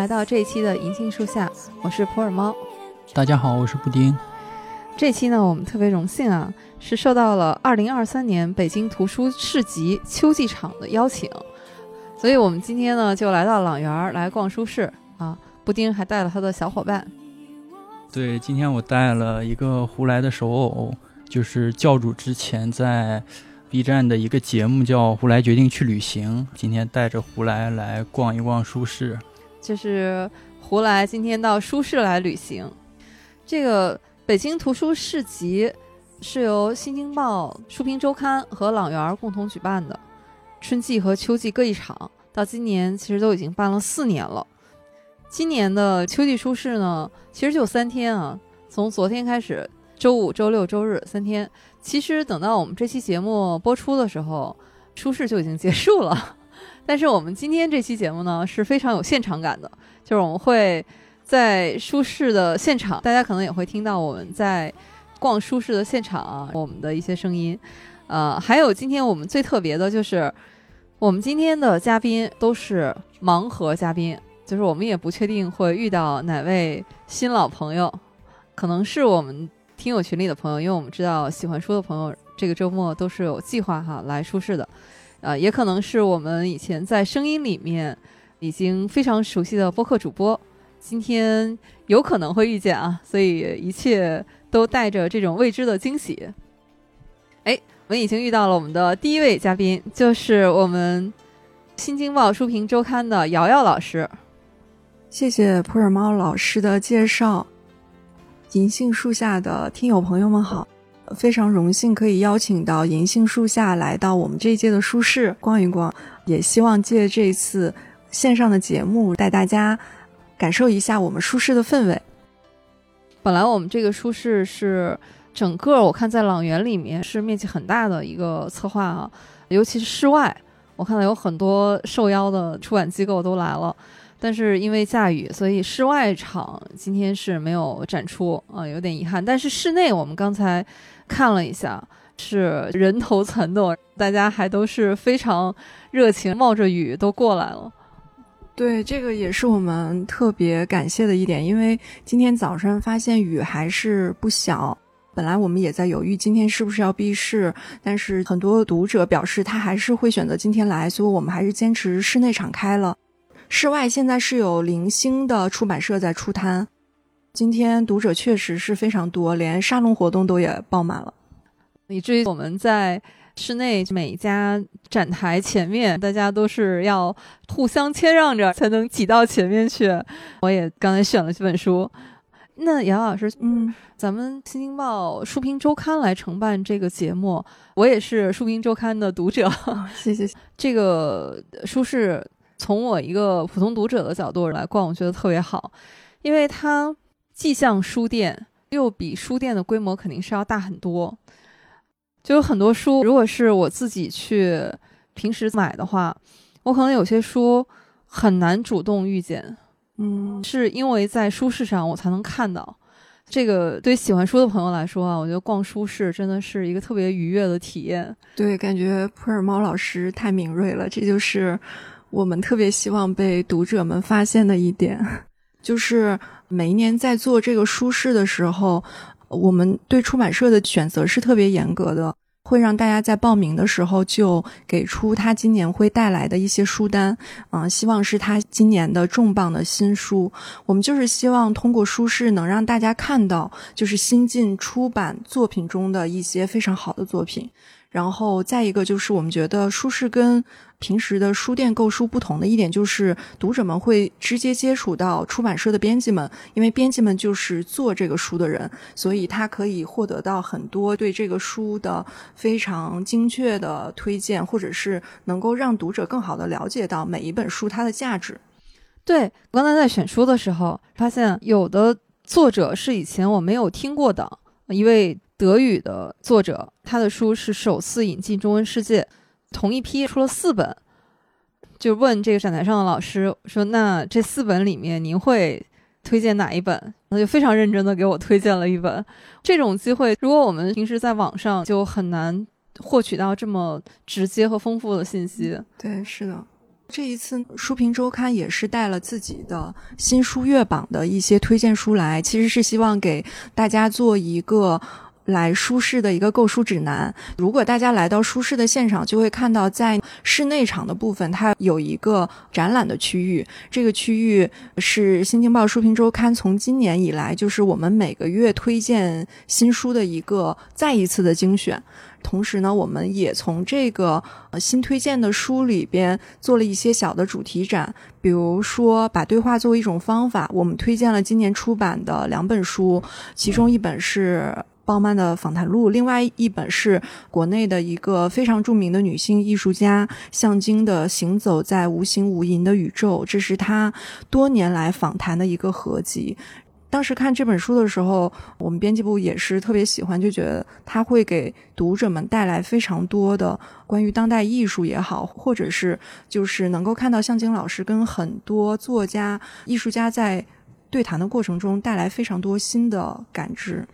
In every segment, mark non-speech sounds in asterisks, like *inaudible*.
来到这一期的银杏树下，我是普洱猫。大家好，我是布丁。这期呢，我们特别荣幸啊，是受到了二零二三年北京图书市集秋季场的邀请，所以我们今天呢就来到朗园来逛书市啊。布丁还带了他的小伙伴。对，今天我带了一个胡来的手偶，就是教主之前在 B 站的一个节目叫《胡来决定去旅行》，今天带着胡来来逛一逛书市。就是胡来今天到书市来旅行。这个北京图书市集是由《新京报》《书评周刊》和朗园共同举办的，春季和秋季各一场，到今年其实都已经办了四年了。今年的秋季书市呢，其实就三天啊，从昨天开始，周五、周六、周日三天。其实等到我们这期节目播出的时候，书市就已经结束了。但是我们今天这期节目呢，是非常有现场感的，就是我们会在舒适的现场，大家可能也会听到我们在逛舒适的现场啊，我们的一些声音。呃，还有今天我们最特别的就是，我们今天的嘉宾都是盲盒嘉宾。就是我们也不确定会遇到哪位新老朋友，可能是我们听友群里的朋友，因为我们知道喜欢书的朋友这个周末都是有计划哈来舒适的，呃，也可能是我们以前在声音里面已经非常熟悉的播客主播，今天有可能会遇见啊，所以一切都带着这种未知的惊喜。哎，我们已经遇到了我们的第一位嘉宾，就是我们新京报书评周刊的瑶瑶老师。谢谢普洱猫老师的介绍，银杏树下的听友朋友们好，非常荣幸可以邀请到银杏树下来到我们这一届的书市逛一逛，也希望借这次线上的节目带大家感受一下我们书市的氛围。本来我们这个书市是整个我看在朗园里面是面积很大的一个策划啊，尤其是室外，我看到有很多受邀的出版机构都来了。但是因为下雨，所以室外场今天是没有展出啊，有点遗憾。但是室内我们刚才看了一下，是人头攒动，大家还都是非常热情，冒着雨都过来了。对，这个也是我们特别感谢的一点，因为今天早上发现雨还是不小。本来我们也在犹豫今天是不是要闭市，但是很多读者表示他还是会选择今天来，所以我们还是坚持室内场开了。室外现在是有零星的出版社在出摊，今天读者确实是非常多，连沙龙活动都也爆满了，以至于我们在室内每家展台前面，大家都是要互相谦让着才能挤到前面去。我也刚才选了这本书，那杨老师，嗯，咱们新京报书评周刊来承办这个节目，我也是书评周刊的读者，*laughs* 谢谢。这个书是。从我一个普通读者的角度来逛，我觉得特别好，因为它既像书店，又比书店的规模肯定是要大很多。就有很多书，如果是我自己去平时买的话，我可能有些书很难主动遇见，嗯，是因为在书市上我才能看到。这个对喜欢书的朋友来说啊，我觉得逛书市真的是一个特别愉悦的体验。对，感觉普洱猫老师太敏锐了，这就是。我们特别希望被读者们发现的一点，*laughs* 就是每一年在做这个书市的时候，我们对出版社的选择是特别严格的，会让大家在报名的时候就给出他今年会带来的一些书单，啊，希望是他今年的重磅的新书。我们就是希望通过书市能让大家看到，就是新进出版作品中的一些非常好的作品。然后再一个就是，我们觉得书市跟平时的书店购书不同的一点，就是读者们会直接接触到出版社的编辑们，因为编辑们就是做这个书的人，所以他可以获得到很多对这个书的非常精确的推荐，或者是能够让读者更好的了解到每一本书它的价值。对我刚才在选书的时候，发现有的作者是以前我没有听过的一位。德语的作者，他的书是首次引进中文世界，同一批出了四本，就问这个展台上的老师说：“那这四本里面，您会推荐哪一本？”他就非常认真的给我推荐了一本。这种机会，如果我们平时在网上就很难获取到这么直接和丰富的信息。对，是的。这一次书评周刊也是带了自己的新书月榜的一些推荐书来，其实是希望给大家做一个。来舒适的一个购书指南。如果大家来到舒适的现场，就会看到在室内场的部分，它有一个展览的区域。这个区域是《新京报书评周刊》从今年以来，就是我们每个月推荐新书的一个再一次的精选。同时呢，我们也从这个呃新推荐的书里边做了一些小的主题展，比如说把对话作为一种方法，我们推荐了今年出版的两本书，其中一本是。鲍曼的访谈录，另外一本是国内的一个非常著名的女性艺术家向京的《行走在无形无垠的宇宙》，这是她多年来访谈的一个合集。当时看这本书的时候，我们编辑部也是特别喜欢，就觉得它会给读者们带来非常多的关于当代艺术也好，或者是就是能够看到向京老师跟很多作家、艺术家在对谈的过程中带来非常多新的感知。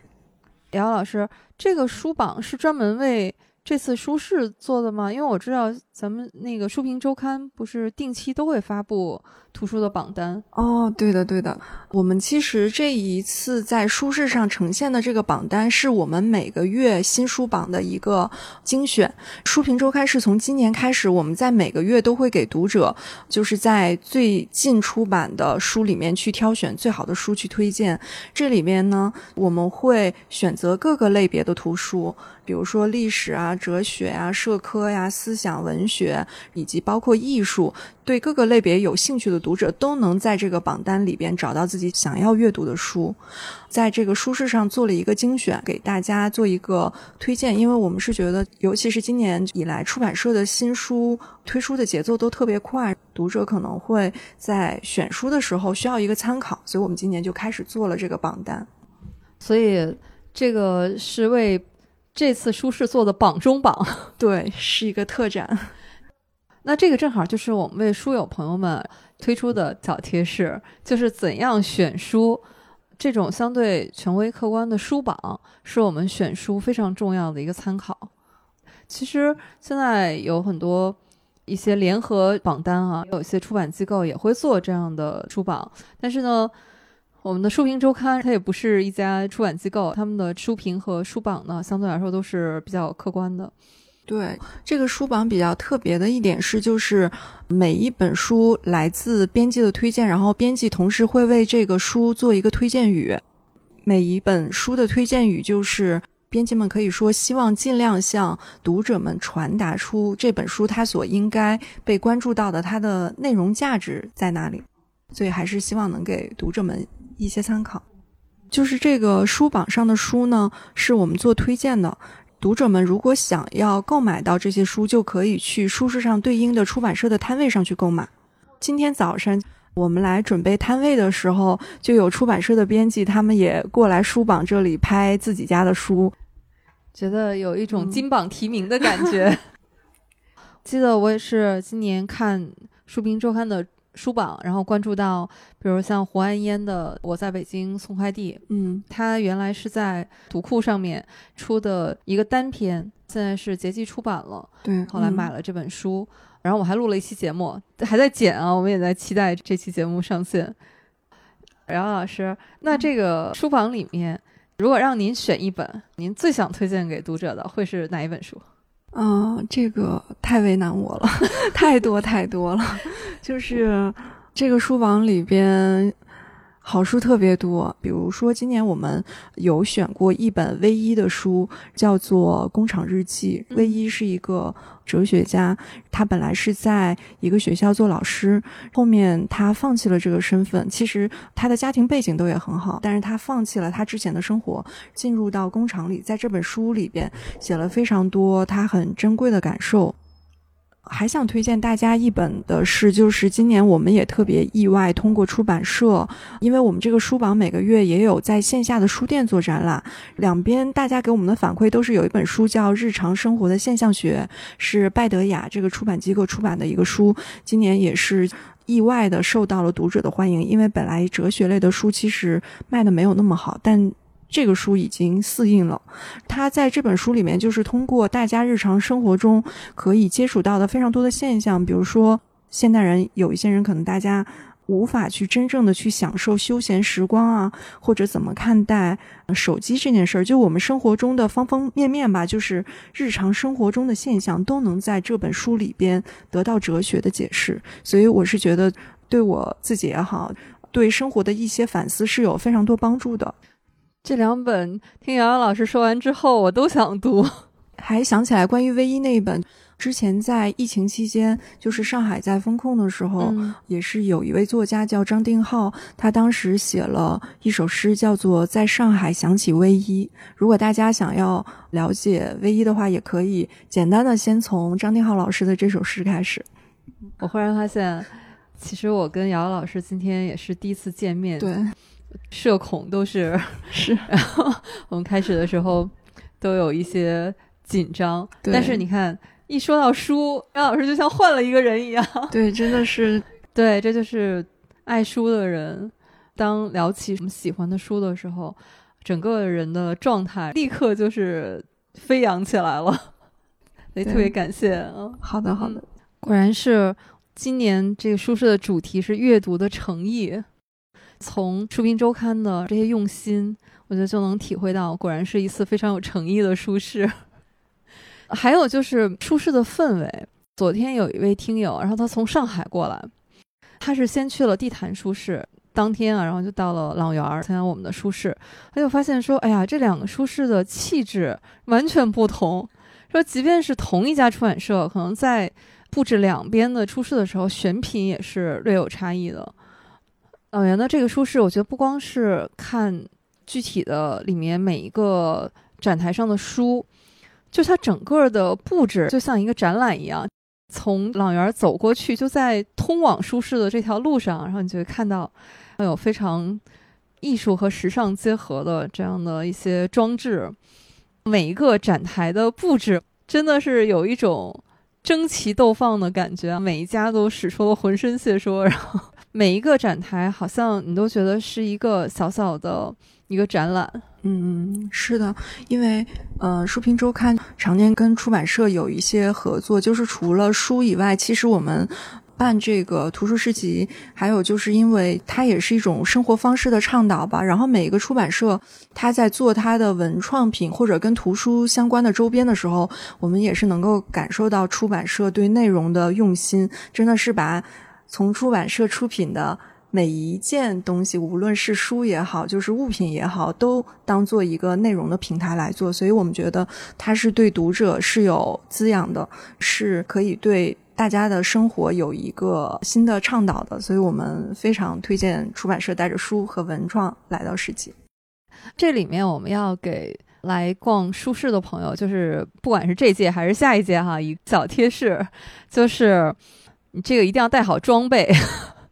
姚老师，这个书榜是专门为这次书市做的吗？因为我知道咱们那个书评周刊不是定期都会发布。图书的榜单哦，对的对的，我们其实这一次在书市上呈现的这个榜单，是我们每个月新书榜的一个精选。书评周刊是从今年开始，我们在每个月都会给读者，就是在最近出版的书里面去挑选最好的书去推荐。这里面呢，我们会选择各个类别的图书，比如说历史啊、哲学啊、社科呀、思想文学，以及包括艺术。对各个类别有兴趣的读者都能在这个榜单里边找到自己想要阅读的书，在这个书市上做了一个精选，给大家做一个推荐。因为我们是觉得，尤其是今年以来出版社的新书推出的节奏都特别快，读者可能会在选书的时候需要一个参考，所以我们今年就开始做了这个榜单。所以这个是为这次书市做的榜中榜，对，是一个特展。*laughs* 那这个正好就是我们为书友朋友们推出的小贴士，就是怎样选书。这种相对权威客观的书榜，是我们选书非常重要的一个参考。其实现在有很多一些联合榜单啊，有一些出版机构也会做这样的书榜。但是呢，我们的书评周刊它也不是一家出版机构，他们的书评和书榜呢，相对来说都是比较客观的。对这个书榜比较特别的一点是，就是每一本书来自编辑的推荐，然后编辑同时会为这个书做一个推荐语。每一本书的推荐语就是编辑们可以说希望尽量向读者们传达出这本书它所应该被关注到的它的内容价值在哪里，所以还是希望能给读者们一些参考。就是这个书榜上的书呢，是我们做推荐的。读者们如果想要购买到这些书，就可以去书市上对应的出版社的摊位上去购买。今天早上我们来准备摊位的时候，就有出版社的编辑，他们也过来书榜这里拍自己家的书，觉得有一种金榜题名的感觉。记得我也是今年看《书评周刊》的。书榜，然后关注到，比如像胡安烟的《我在北京送快递》，嗯，他原来是在读库上面出的一个单篇，现在是结集出版了，对，后来买了这本书，然后我还录了一期节目，还在剪啊，我们也在期待这期节目上线。然后老师，那这个书榜里面，如果让您选一本，您最想推荐给读者的，会是哪一本书？嗯，这个太为难我了，*laughs* 太多太多了，*laughs* 就是这个书房里边。好书特别多，比如说今年我们有选过一本 V 一的书，叫做《工厂日记》。V 一是一个哲学家，他本来是在一个学校做老师，后面他放弃了这个身份。其实他的家庭背景都也很好，但是他放弃了他之前的生活，进入到工厂里，在这本书里边写了非常多他很珍贵的感受。还想推荐大家一本的是，就是今年我们也特别意外，通过出版社，因为我们这个书榜每个月也有在线下的书店做展览，两边大家给我们的反馈都是有一本书叫《日常生活的现象学》，是拜德雅这个出版机构出版的一个书，今年也是意外的受到了读者的欢迎，因为本来哲学类的书其实卖的没有那么好，但。这个书已经四印了，他在这本书里面就是通过大家日常生活中可以接触到的非常多的现象，比如说现代人有一些人可能大家无法去真正的去享受休闲时光啊，或者怎么看待手机这件事儿，就我们生活中的方方面面吧，就是日常生活中的现象，都能在这本书里边得到哲学的解释。所以我是觉得，对我自己也好，对生活的一些反思是有非常多帮助的。这两本听瑶瑶老师说完之后，我都想读。还想起来关于唯一那一本。之前在疫情期间，就是上海在封控的时候，也是有一位作家叫张定浩，他当时写了一首诗，叫做《在上海想起唯一》。如果大家想要了解唯一的话，也可以简单的先从张定浩老师的这首诗开始。我忽然发现，其实我跟瑶瑶老师今天也是第一次见面，对，社恐都是 *laughs* 是。*laughs* 然后我们开始的时候都有一些紧张，但是你看。一说到书，张老师就像换了一个人一样。*laughs* 对，真的是，对，这就是爱书的人。当聊起什么喜欢的书的时候，整个人的状态立刻就是飞扬起来了。所以特别感谢。嗯，好的，好的。果然是今年这个书社的主题是阅读的诚意。从书评周刊的这些用心，我觉得就能体会到，果然是一次非常有诚意的舒适。*laughs* 还有就是舒适的氛围。昨天有一位听友，然后他从上海过来，他是先去了地坛书市，当天啊，然后就到了朗园参加我们的书市，他就发现说，哎呀，这两个书市的气质完全不同。说即便是同一家出版社，可能在布置两边的出市的时候，选品也是略有差异的。朗园的这个书市，我觉得不光是看具体的里面每一个展台上的书。就它整个的布置就像一个展览一样，从朗园走过去，就在通往书市的这条路上，然后你就会看到有非常艺术和时尚结合的这样的一些装置。每一个展台的布置真的是有一种争奇斗放的感觉，每一家都使出了浑身解数，然后每一个展台好像你都觉得是一个小小的一个展览。嗯，是的，因为呃，书评周刊常年跟出版社有一些合作，就是除了书以外，其实我们办这个图书市集，还有就是因为它也是一种生活方式的倡导吧。然后每一个出版社，他在做他的文创品或者跟图书相关的周边的时候，我们也是能够感受到出版社对内容的用心，真的是把从出版社出品的。每一件东西，无论是书也好，就是物品也好，都当做一个内容的平台来做，所以我们觉得它是对读者是有滋养的，是可以对大家的生活有一个新的倡导的，所以我们非常推荐出版社带着书和文创来到世纪。这里面我们要给来逛书市的朋友，就是不管是这届还是下一届哈，一小贴士，就是这个一定要带好装备。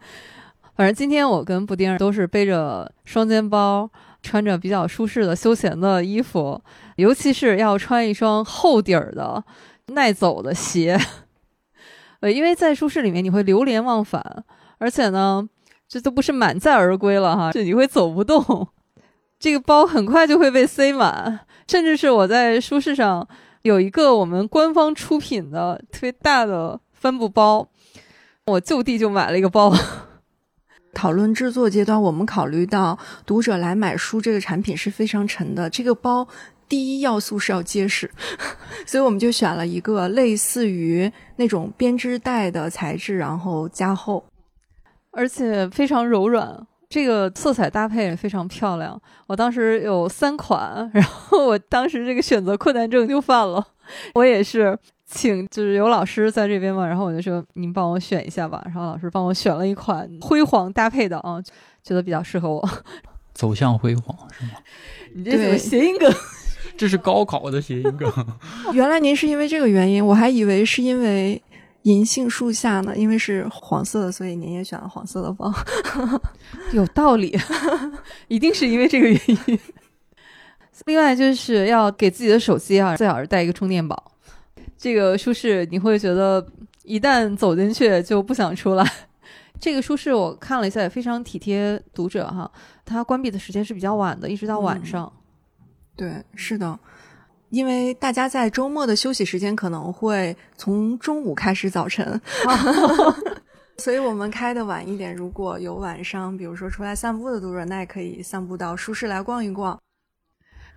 *laughs* 反正今天我跟布丁都是背着双肩包，穿着比较舒适的休闲的衣服，尤其是要穿一双厚底儿的、耐走的鞋。呃，因为在舒适里面你会流连忘返，而且呢，这都不是满载而归了哈，是你会走不动，这个包很快就会被塞满，甚至是我在舒适上有一个我们官方出品的特别大的帆布包，我就地就买了一个包。*laughs* 讨论制作阶段，我们考虑到读者来买书这个产品是非常沉的，这个包第一要素是要结实，*laughs* 所以我们就选了一个类似于那种编织袋的材质，然后加厚，而且非常柔软，这个色彩搭配也非常漂亮。我当时有三款，然后我当时这个选择困难症就犯了，我也是。请就是有老师在这边嘛，然后我就说您帮我选一下吧，然后老师帮我选了一款辉煌搭配的啊，觉得比较适合我。*laughs* 走向辉煌是吗？*laughs* 你这怎么谐音梗？这是高考的谐音梗。*laughs* 原来您是因为这个原因，我还以为是因为银杏树下呢，因为是黄色的，所以您也选了黄色的包。有道理，一定是因为这个原因。另外就是要给自己的手机啊，最好是带一个充电宝。这个舒适你会觉得一旦走进去就不想出来。*laughs* 这个舒适我看了一下，也非常体贴读者哈。它关闭的时间是比较晚的，一直到晚上。对，是的，因为大家在周末的休息时间可能会从中午开始，早晨。*laughs* *laughs* 所以我们开的晚一点，如果有晚上，比如说出来散步的读者，那也可以散步到舒适来逛一逛。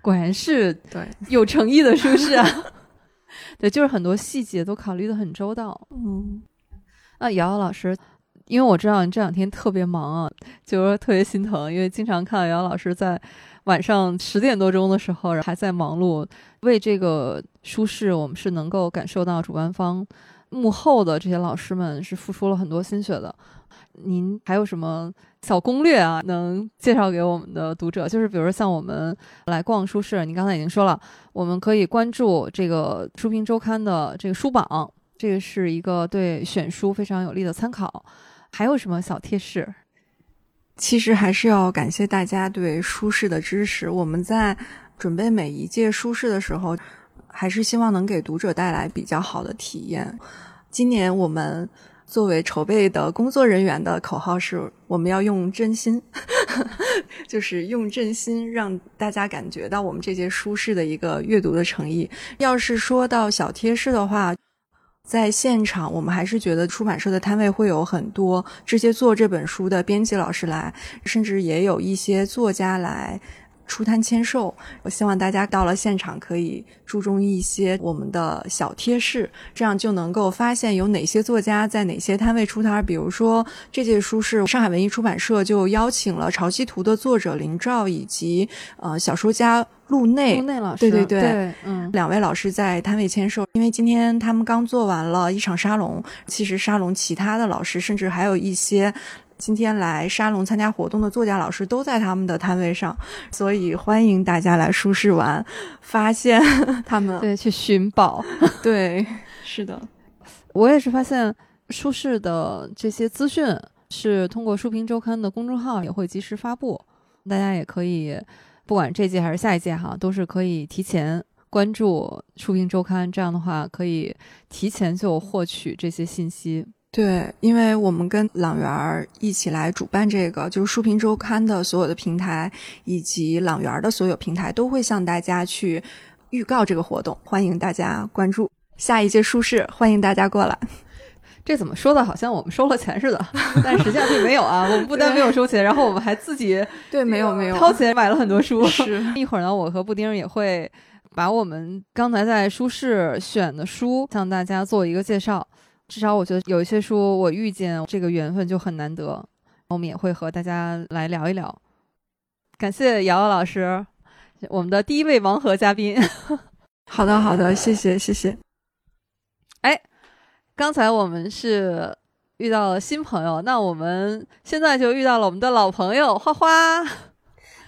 果然是对有诚意的舒适啊！对，就是很多细节都考虑的很周到。嗯，那瑶瑶老师，因为我知道你这两天特别忙啊，就是特别心疼，因为经常看到瑶瑶老师在晚上十点多钟的时候还在忙碌，为这个舒适，我们是能够感受到主办方幕后的这些老师们是付出了很多心血的。您还有什么小攻略啊，能介绍给我们的读者？就是比如说像我们来逛书市，您刚才已经说了，我们可以关注这个书评周刊的这个书榜，这个是一个对选书非常有利的参考。还有什么小贴士？其实还是要感谢大家对书市的支持。我们在准备每一届书市的时候，还是希望能给读者带来比较好的体验。今年我们。作为筹备的工作人员的口号是：我们要用真心，*laughs* 就是用真心让大家感觉到我们这些书市的一个阅读的诚意。要是说到小贴士的话，在现场我们还是觉得出版社的摊位会有很多这些做这本书的编辑老师来，甚至也有一些作家来。出摊签售，我希望大家到了现场可以注重一些我们的小贴士，这样就能够发现有哪些作家在哪些摊位出摊。比如说，这届书是上海文艺出版社就邀请了《潮汐图》的作者林兆以及呃小说家陆内，陆内老师，对对对，嗯，两位老师在摊位签售。因为今天他们刚做完了一场沙龙，其实沙龙其他的老师，甚至还有一些。今天来沙龙参加活动的作家老师都在他们的摊位上，所以欢迎大家来舒适玩，发现 *laughs* 他们对去寻宝。*laughs* 对，是的，我也是发现舒适的这些资讯是通过书评周刊的公众号也会及时发布，大家也可以不管这届还是下一届哈，都是可以提前关注书评周刊，这样的话可以提前就获取这些信息。对，因为我们跟朗园一起来主办这个，就是书评周刊的所有的平台，以及朗园的所有平台都会向大家去预告这个活动，欢迎大家关注下一届书市，欢迎大家过来。*laughs* 这怎么说的？好像我们收了钱似的，但实际上并没有啊。我们不但没有收钱，然后我们还自己 *laughs* 对没有没有掏钱买了很多书。是 *laughs* 一会儿呢，我和布丁也会把我们刚才在书市选的书向大家做一个介绍。至少我觉得有一些书，我遇见这个缘分就很难得。我们也会和大家来聊一聊。感谢瑶瑶老师，我们的第一位盲盒嘉宾。*laughs* 好的，好的，谢谢，谢谢。哎，刚才我们是遇到了新朋友，那我们现在就遇到了我们的老朋友花花。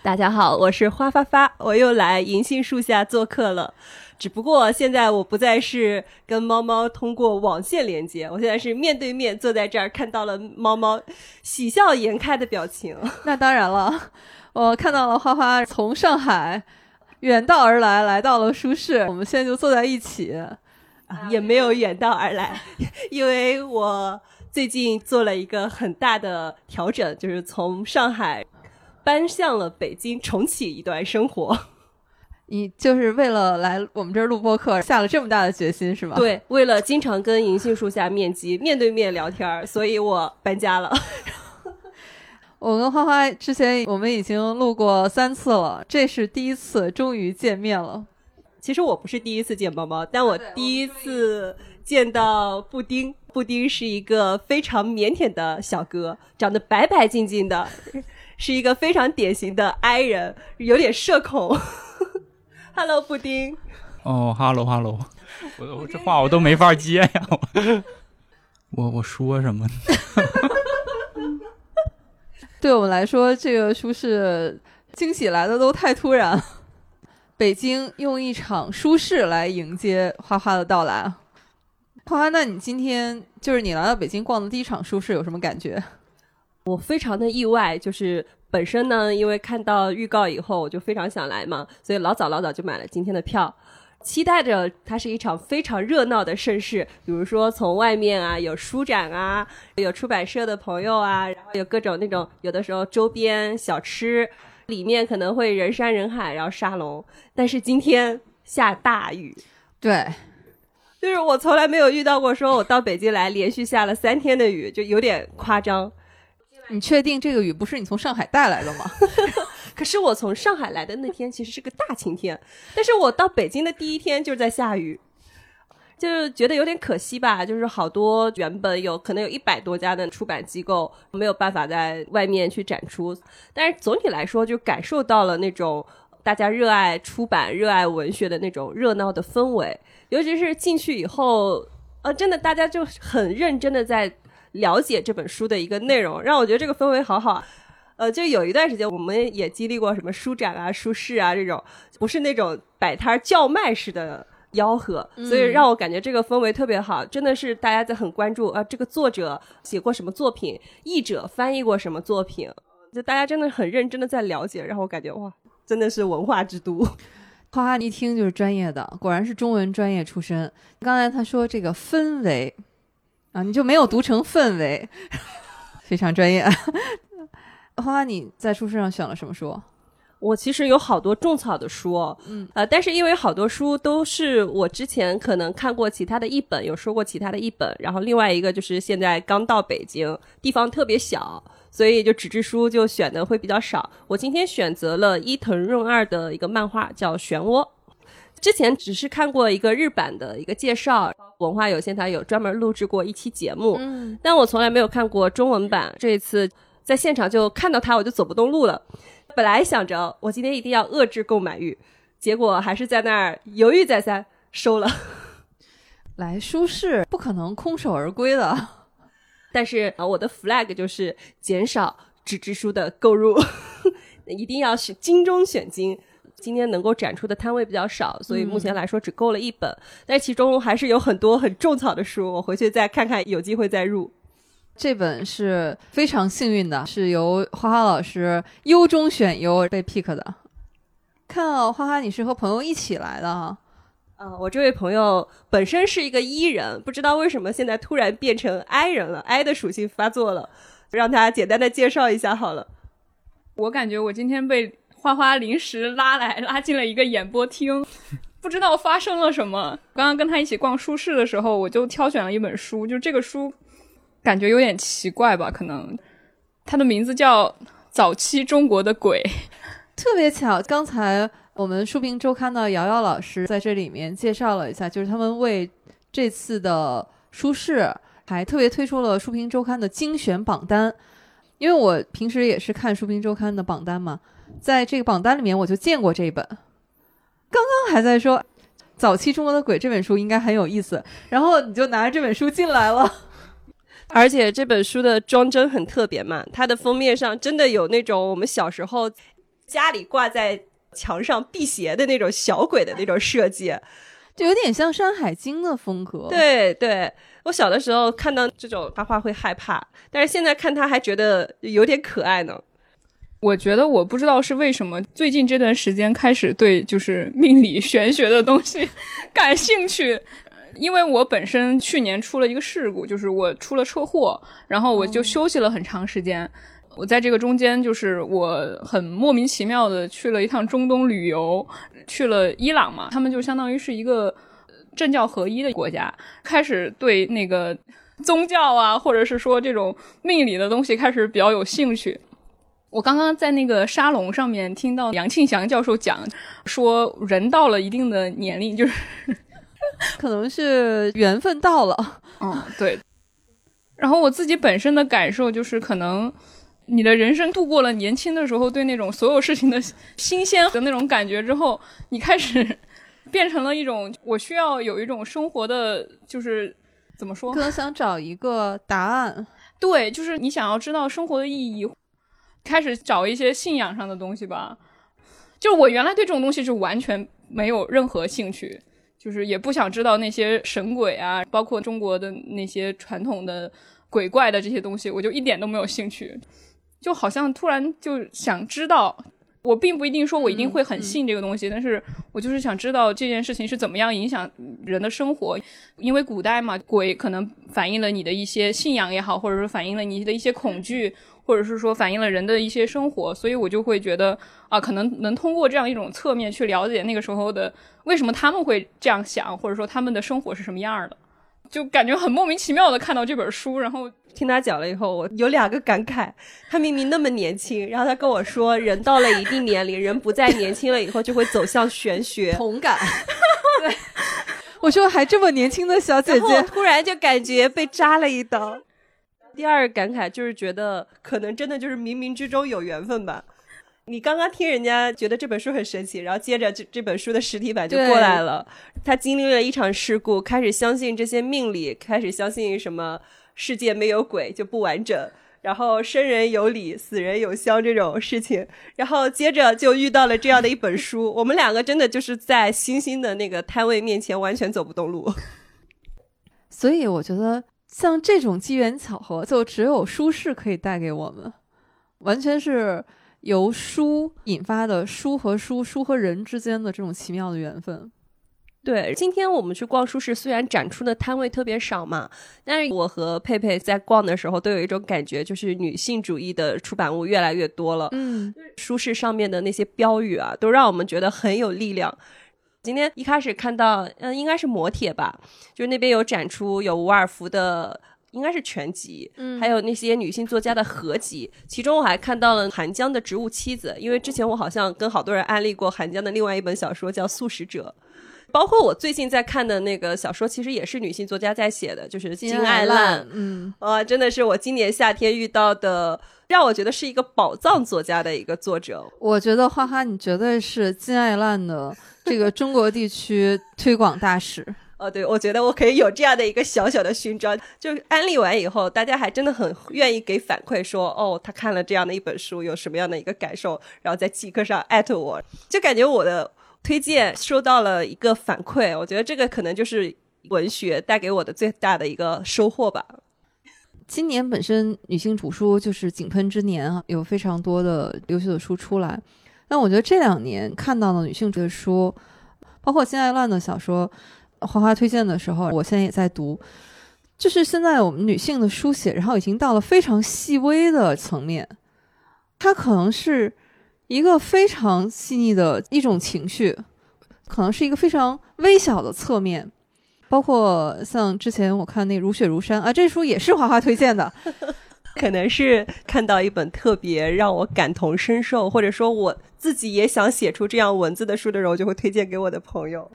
大家好，我是花发发，我又来银杏树下做客了。只不过现在我不再是跟猫猫通过网线连接，我现在是面对面坐在这儿，看到了猫猫喜笑颜开的表情。*laughs* 那当然了，我看到了花花从上海远道而来，来到了舒适，我们现在就坐在一起，也没有远道而来，*laughs* 因为我最近做了一个很大的调整，就是从上海搬向了北京，重启一段生活。你就是为了来我们这儿录播客，下了这么大的决心是吧？对，为了经常跟银杏树下面基、面对面聊天，所以我搬家了。*laughs* 我跟花花之前我们已经录过三次了，这是第一次终于见面了。其实我不是第一次见猫猫，但我第一次见到布丁。布丁是一个非常腼腆的小哥，长得白白净净的，是一个非常典型的 I 人，有点社恐。Hello，布丁。哦，Hello，Hello，我我这话我都没法接呀，我 *laughs* 我说什么？*laughs* 对我们来说，这个书是惊喜来的都太突然。北京用一场舒适来迎接花花的到来。花花，那你今天就是你来到北京逛的第一场舒适，有什么感觉？我非常的意外，就是。本身呢，因为看到预告以后，我就非常想来嘛，所以老早老早就买了今天的票，期待着它是一场非常热闹的盛事。比如说从外面啊有书展啊，有出版社的朋友啊，然后有各种那种有的时候周边小吃，里面可能会人山人海，然后沙龙。但是今天下大雨，对，就是我从来没有遇到过，说我到北京来连续下了三天的雨，就有点夸张。你确定这个雨不是你从上海带来的吗？*laughs* 可是我从上海来的那天其实是个大晴天，但是我到北京的第一天就是在下雨，就觉得有点可惜吧。就是好多原本有可能有一百多家的出版机构没有办法在外面去展出，但是总体来说就感受到了那种大家热爱出版、热爱文学的那种热闹的氛围。尤其是进去以后，呃，真的大家就很认真的在了解这本书的一个内容，让我觉得这个氛围好好。呃，就有一段时间，我们也经历过什么书展啊、书市啊这种，不是那种摆摊叫卖式的吆喝，所以让我感觉这个氛围特别好。真的是大家在很关注啊，这个作者写过什么作品，译者翻译过什么作品，就大家真的很认真的在了解，让我感觉哇，真的是文化之都。花花一听就是专业的，果然是中文专业出身。刚才他说这个氛围啊，你就没有读成氛围，*laughs* 非常专业。*laughs* 花花，你在书市上选了什么书？我其实有好多种草的书，嗯，呃，但是因为好多书都是我之前可能看过其他的一本，有说过其他的一本，然后另外一个就是现在刚到北京，地方特别小，所以就纸质书就选的会比较少。我今天选择了伊藤润二的一个漫画，叫《漩涡》。之前只是看过一个日版的一个介绍，文化有线台有专门录制过一期节目，嗯，但我从来没有看过中文版。这一次在现场就看到它，我就走不动路了。本来想着我今天一定要遏制购买欲，结果还是在那儿犹豫再三，收了。*laughs* 来书市不可能空手而归的。*laughs* 但是啊，我的 flag 就是减少纸质书的购入，*laughs* 一定要是精中选精。今天能够展出的摊位比较少，所以目前来说只购了一本，但其中还是有很多很种草的书，我回去再看看，有机会再入。这本是非常幸运的，是由花花老师优中选优被 pick 的。看到花花，你是和朋友一起来的啊？啊，我这位朋友本身是一个 E 人，不知道为什么现在突然变成 I 人了，I 的属性发作了，让他简单的介绍一下好了。我感觉我今天被花花临时拉来拉进了一个演播厅，*laughs* 不知道发生了什么。刚刚跟他一起逛书市的时候，我就挑选了一本书，就这个书感觉有点奇怪吧，可能它的名字叫《早期中国的鬼》。特别巧，刚才我们书评周刊的瑶瑶老师在这里面介绍了一下，就是他们为这次的书市还特别推出了书评周刊的精选榜单。因为我平时也是看书评周刊的榜单嘛，在这个榜单里面我就见过这一本。刚刚还在说早期中国的鬼这本书应该很有意思，然后你就拿着这本书进来了。而且这本书的装帧很特别嘛，它的封面上真的有那种我们小时候家里挂在墙上辟邪的那种小鬼的那种设计，就有点像《山海经》的风格。，对对，我小的时候看到这种画画会害怕，但是现在看它还觉得有点可爱呢。我觉得我不知道是为什么，最近这段时间开始对就是命理玄学的东西 *laughs* 感兴趣，因为我本身去年出了一个事故，就是我出了车祸，然后我就休息了很长时间。我在这个中间，就是我很莫名其妙的去了一趟中东旅游，去了伊朗嘛，他们就相当于是一个政教合一的国家，开始对那个宗教啊，或者是说这种命理的东西开始比较有兴趣。我刚刚在那个沙龙上面听到杨庆祥教授讲，说人到了一定的年龄，就是 *laughs* 可能是缘分到了。嗯，对。然后我自己本身的感受就是，可能你的人生度过了年轻的时候对那种所有事情的新鲜的那种感觉之后，你开始 *laughs* 变成了一种我需要有一种生活的，就是怎么说可？能想找一个答案。对，就是你想要知道生活的意义，开始找一些信仰上的东西吧。就我原来对这种东西是完全没有任何兴趣，就是也不想知道那些神鬼啊，包括中国的那些传统的鬼怪的这些东西，我就一点都没有兴趣。就好像突然就想知道我并不一定说我一定会很信这个东西，但是我就是想知道这件事情是怎么样影响人的生活。因为古代嘛，鬼可能反映了你的一些信仰也好，或者说反映了你的一些恐惧，或者是说反映了人的一些生活，所以我就会觉得啊，可能能通过这样一种侧面去了解那个时候的为什么他们会这样想，或者说他们的生活是什么样的，就感觉很莫名其妙的看到这本书，然后。听他讲了以后，我有两个感慨。他明明那么年轻，然后他跟我说，人到了一定年龄，人不再年轻了以后，就会走向玄学。同感。*laughs* 对，我说还这么年轻的小姐姐，突然就感觉被扎了一刀。第二个感慨就是觉得，可能真的就是冥冥之中有缘分吧。你刚刚听人家觉得这本书很神奇，然后接着这这本书的实体版就过来了。他经历了一场事故，开始相信这些命理，开始相信什么。世界没有鬼就不完整，然后生人有理，死人有香这种事情，然后接着就遇到了这样的一本书，我们两个真的就是在星星的那个摊位面前完全走不动路。*laughs* 所以我觉得像这种机缘巧合，就只有书适可以带给我们，完全是由书引发的书和书、书和人之间的这种奇妙的缘分。对，今天我们去逛书市，虽然展出的摊位特别少嘛，但是我和佩佩在逛的时候都有一种感觉，就是女性主义的出版物越来越多了。嗯，书市上面的那些标语啊，都让我们觉得很有力量。今天一开始看到，嗯，应该是磨铁吧，就是那边有展出有伍尔夫的，应该是全集，嗯，还有那些女性作家的合集，其中我还看到了韩江的《植物妻子》，因为之前我好像跟好多人安利过韩江的另外一本小说叫《素食者》。包括我最近在看的那个小说，其实也是女性作家在写的，就是金爱烂。嗯，啊，真的是我今年夏天遇到的，让我觉得是一个宝藏作家的一个作者。我觉得花花，你绝对是金爱烂的这个中国地区推广大使。*laughs* 哦，对，我觉得我可以有这样的一个小小的勋章。就安利完以后，大家还真的很愿意给反馈，说哦，他看了这样的一本书，有什么样的一个感受，然后在即刻上艾特我，就感觉我的。推荐收到了一个反馈，我觉得这个可能就是文学带给我的最大的一个收获吧。今年本身女性主书就是井喷之年啊，有非常多的优秀的书出来。但我觉得这两年看到的女性的书，包括金爱乱的小说，花花推荐的时候，我现在也在读。就是现在我们女性的书写，然后已经到了非常细微的层面，它可能是。一个非常细腻的一种情绪，可能是一个非常微小的侧面，包括像之前我看那《如雪如山》啊，这书也是花花推荐的，*laughs* 可能是看到一本特别让我感同身受，或者说我自己也想写出这样文字的书的时候，就会推荐给我的朋友。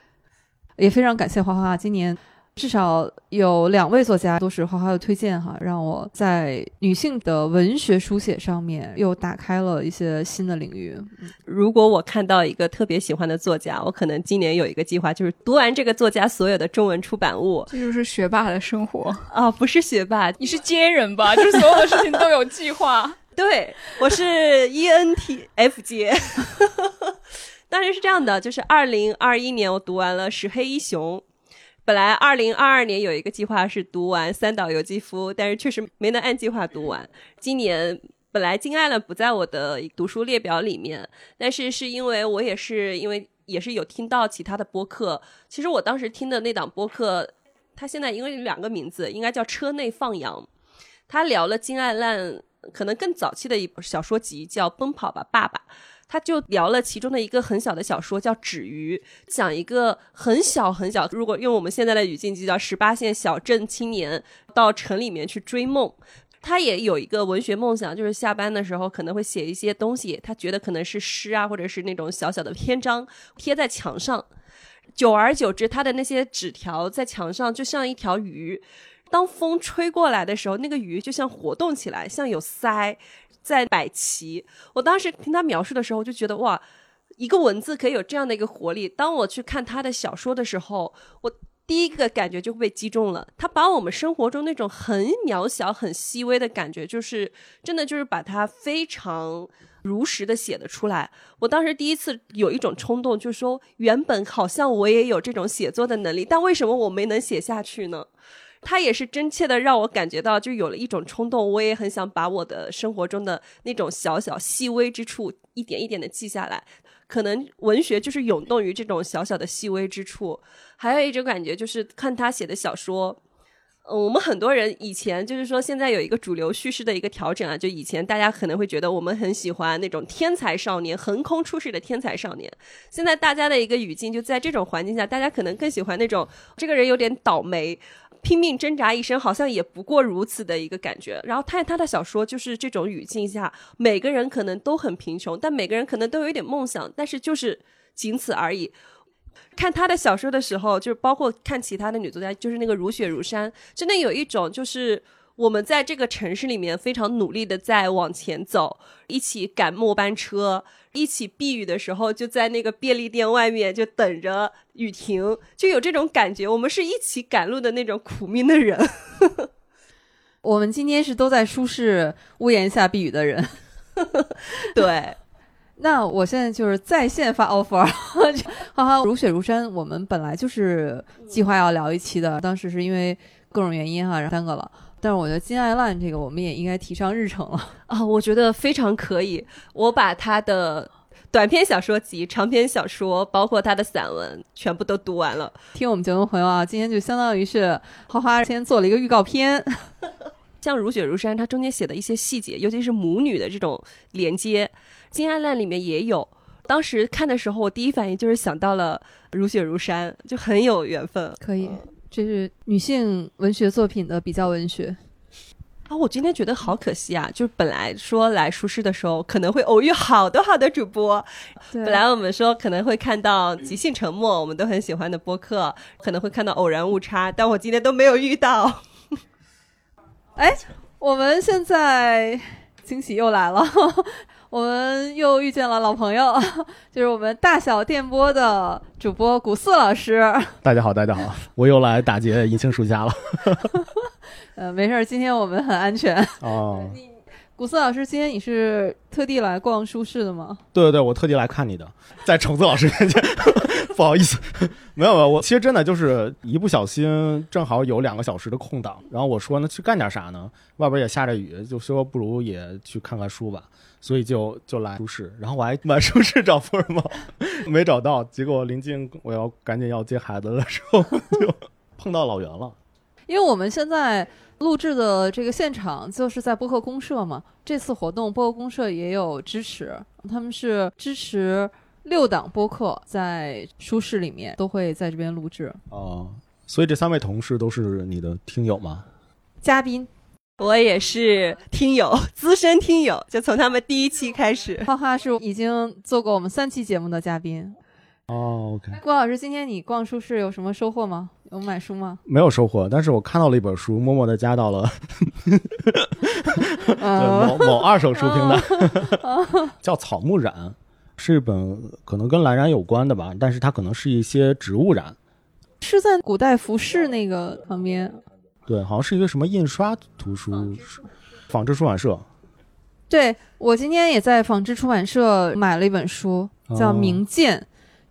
也非常感谢花花今年。至少有两位作家都是花花的推荐哈，让我在女性的文学书写上面又打开了一些新的领域。如果我看到一个特别喜欢的作家，我可能今年有一个计划，就是读完这个作家所有的中文出版物。这就是学霸的生活 *laughs* 啊！不是学霸，你是奸人吧？就是所有的事情都有计划。*laughs* 对，我是 ENTF 阶。*laughs* 当时是这样的，就是二零二一年我读完了《石黑一雄》。本来二零二二年有一个计划是读完三岛由纪夫，但是确实没能按计划读完。今年本来金爱了不在我的读书列表里面，但是是因为我也是因为也是有听到其他的播客。其实我当时听的那档播客，它现在因为有两个名字，应该叫车内放羊。他聊了金爱烂可能更早期的一本小说集，叫《奔跑吧，爸爸》。他就聊了其中的一个很小的小说，叫《纸鱼》，讲一个很小很小，如果用我们现在的语境，就叫十八线小镇青年到城里面去追梦。他也有一个文学梦想，就是下班的时候可能会写一些东西，他觉得可能是诗啊，或者是那种小小的篇章贴在墙上。久而久之，他的那些纸条在墙上就像一条鱼，当风吹过来的时候，那个鱼就像活动起来，像有鳃。在摆旗，我当时听他描述的时候，就觉得哇，一个文字可以有这样的一个活力。当我去看他的小说的时候，我第一个感觉就被击中了。他把我们生活中那种很渺小、很细微的感觉，就是真的就是把它非常如实的写的出来。我当时第一次有一种冲动，就是说，原本好像我也有这种写作的能力，但为什么我没能写下去呢？他也是真切的让我感觉到，就有了一种冲动，我也很想把我的生活中的那种小小细微之处，一点一点的记下来。可能文学就是涌动于这种小小的细微之处。还有一种感觉就是看他写的小说。嗯，我们很多人以前就是说，现在有一个主流叙事的一个调整啊，就以前大家可能会觉得我们很喜欢那种天才少年，横空出世的天才少年。现在大家的一个语境就在这种环境下，大家可能更喜欢那种这个人有点倒霉，拼命挣扎一生，好像也不过如此的一个感觉。然后看他的小说就是这种语境下，每个人可能都很贫穷，但每个人可能都有一点梦想，但是就是仅此而已。看他的小说的时候，就是包括看其他的女作家，就是那个如雪如山，真的有一种就是我们在这个城市里面非常努力的在往前走，一起赶末班车，一起避雨的时候就在那个便利店外面就等着雨停，就有这种感觉，我们是一起赶路的那种苦命的人。*laughs* 我们今天是都在舒适屋檐下避雨的人，*laughs* 对。*laughs* 那我现在就是在线发 offer，哈哈，如雪如山。我们本来就是计划要聊一期的，当时是因为各种原因哈，然后耽搁了。但是我觉得金爱烂这个，我们也应该提上日程了啊！我觉得非常可以。我把他的短篇小说集、长篇小说，包括他的散文，全部都读完了。听我们节目朋友啊，今天就相当于是花花先做了一个预告片。*laughs* 像如雪如山，它中间写的一些细节，尤其是母女的这种连接。金爱烂里面也有，当时看的时候，我第一反应就是想到了如雪如山，就很有缘分。可以，这是女性文学作品的比较文学。啊，我今天觉得好可惜啊！就是本来说来舒适的时候，可能会偶遇好多好多主播。本来我们说可能会看到即兴沉默，我们都很喜欢的播客，可能会看到偶然误差，但我今天都没有遇到。哎，我们现在惊喜又来了。我们又遇见了老朋友，*laughs* 就是我们大小电波的主播古四老师。*laughs* 大家好，大家好，我又来打劫银杏树下了。*laughs* 呃，没事儿，今天我们很安全。哦，古四老师，今天你是特地来逛书市的吗？对对对，我特地来看你的，在橙子老师面前，不好意思，没有没有，我其实真的就是一不小心，正好有两个小时的空档，然后我说呢，去干点啥呢？外边也下着雨，就说不如也去看看书吧。所以就就来舒适，然后我还满舒适找福尔摩，没找到。结果临近我要赶紧要接孩子的时候，就碰到老袁了。*laughs* 因为我们现在录制的这个现场就是在播客公社嘛，这次活动播客公社也有支持，他们是支持六档播客在舒适里面都会在这边录制。哦，所以这三位同事都是你的听友吗？嘉宾。我也是听友，*laughs* 资深听友，就从他们第一期开始。花花是已经做过我们三期节目的嘉宾。哦，OK。郭老师，今天你逛书市有什么收获吗？有买书吗？没有收获，但是我看到了一本书，默默的加到了 *laughs* *laughs* 某某二手书平台，叫《草木染》，是一本可能跟蓝染有关的吧，但是它可能是一些植物染。是在古代服饰那个旁边。对，好像是一个什么印刷图书，纺织出版社。对我今天也在纺织出版社买了一本书，叫《明鉴》，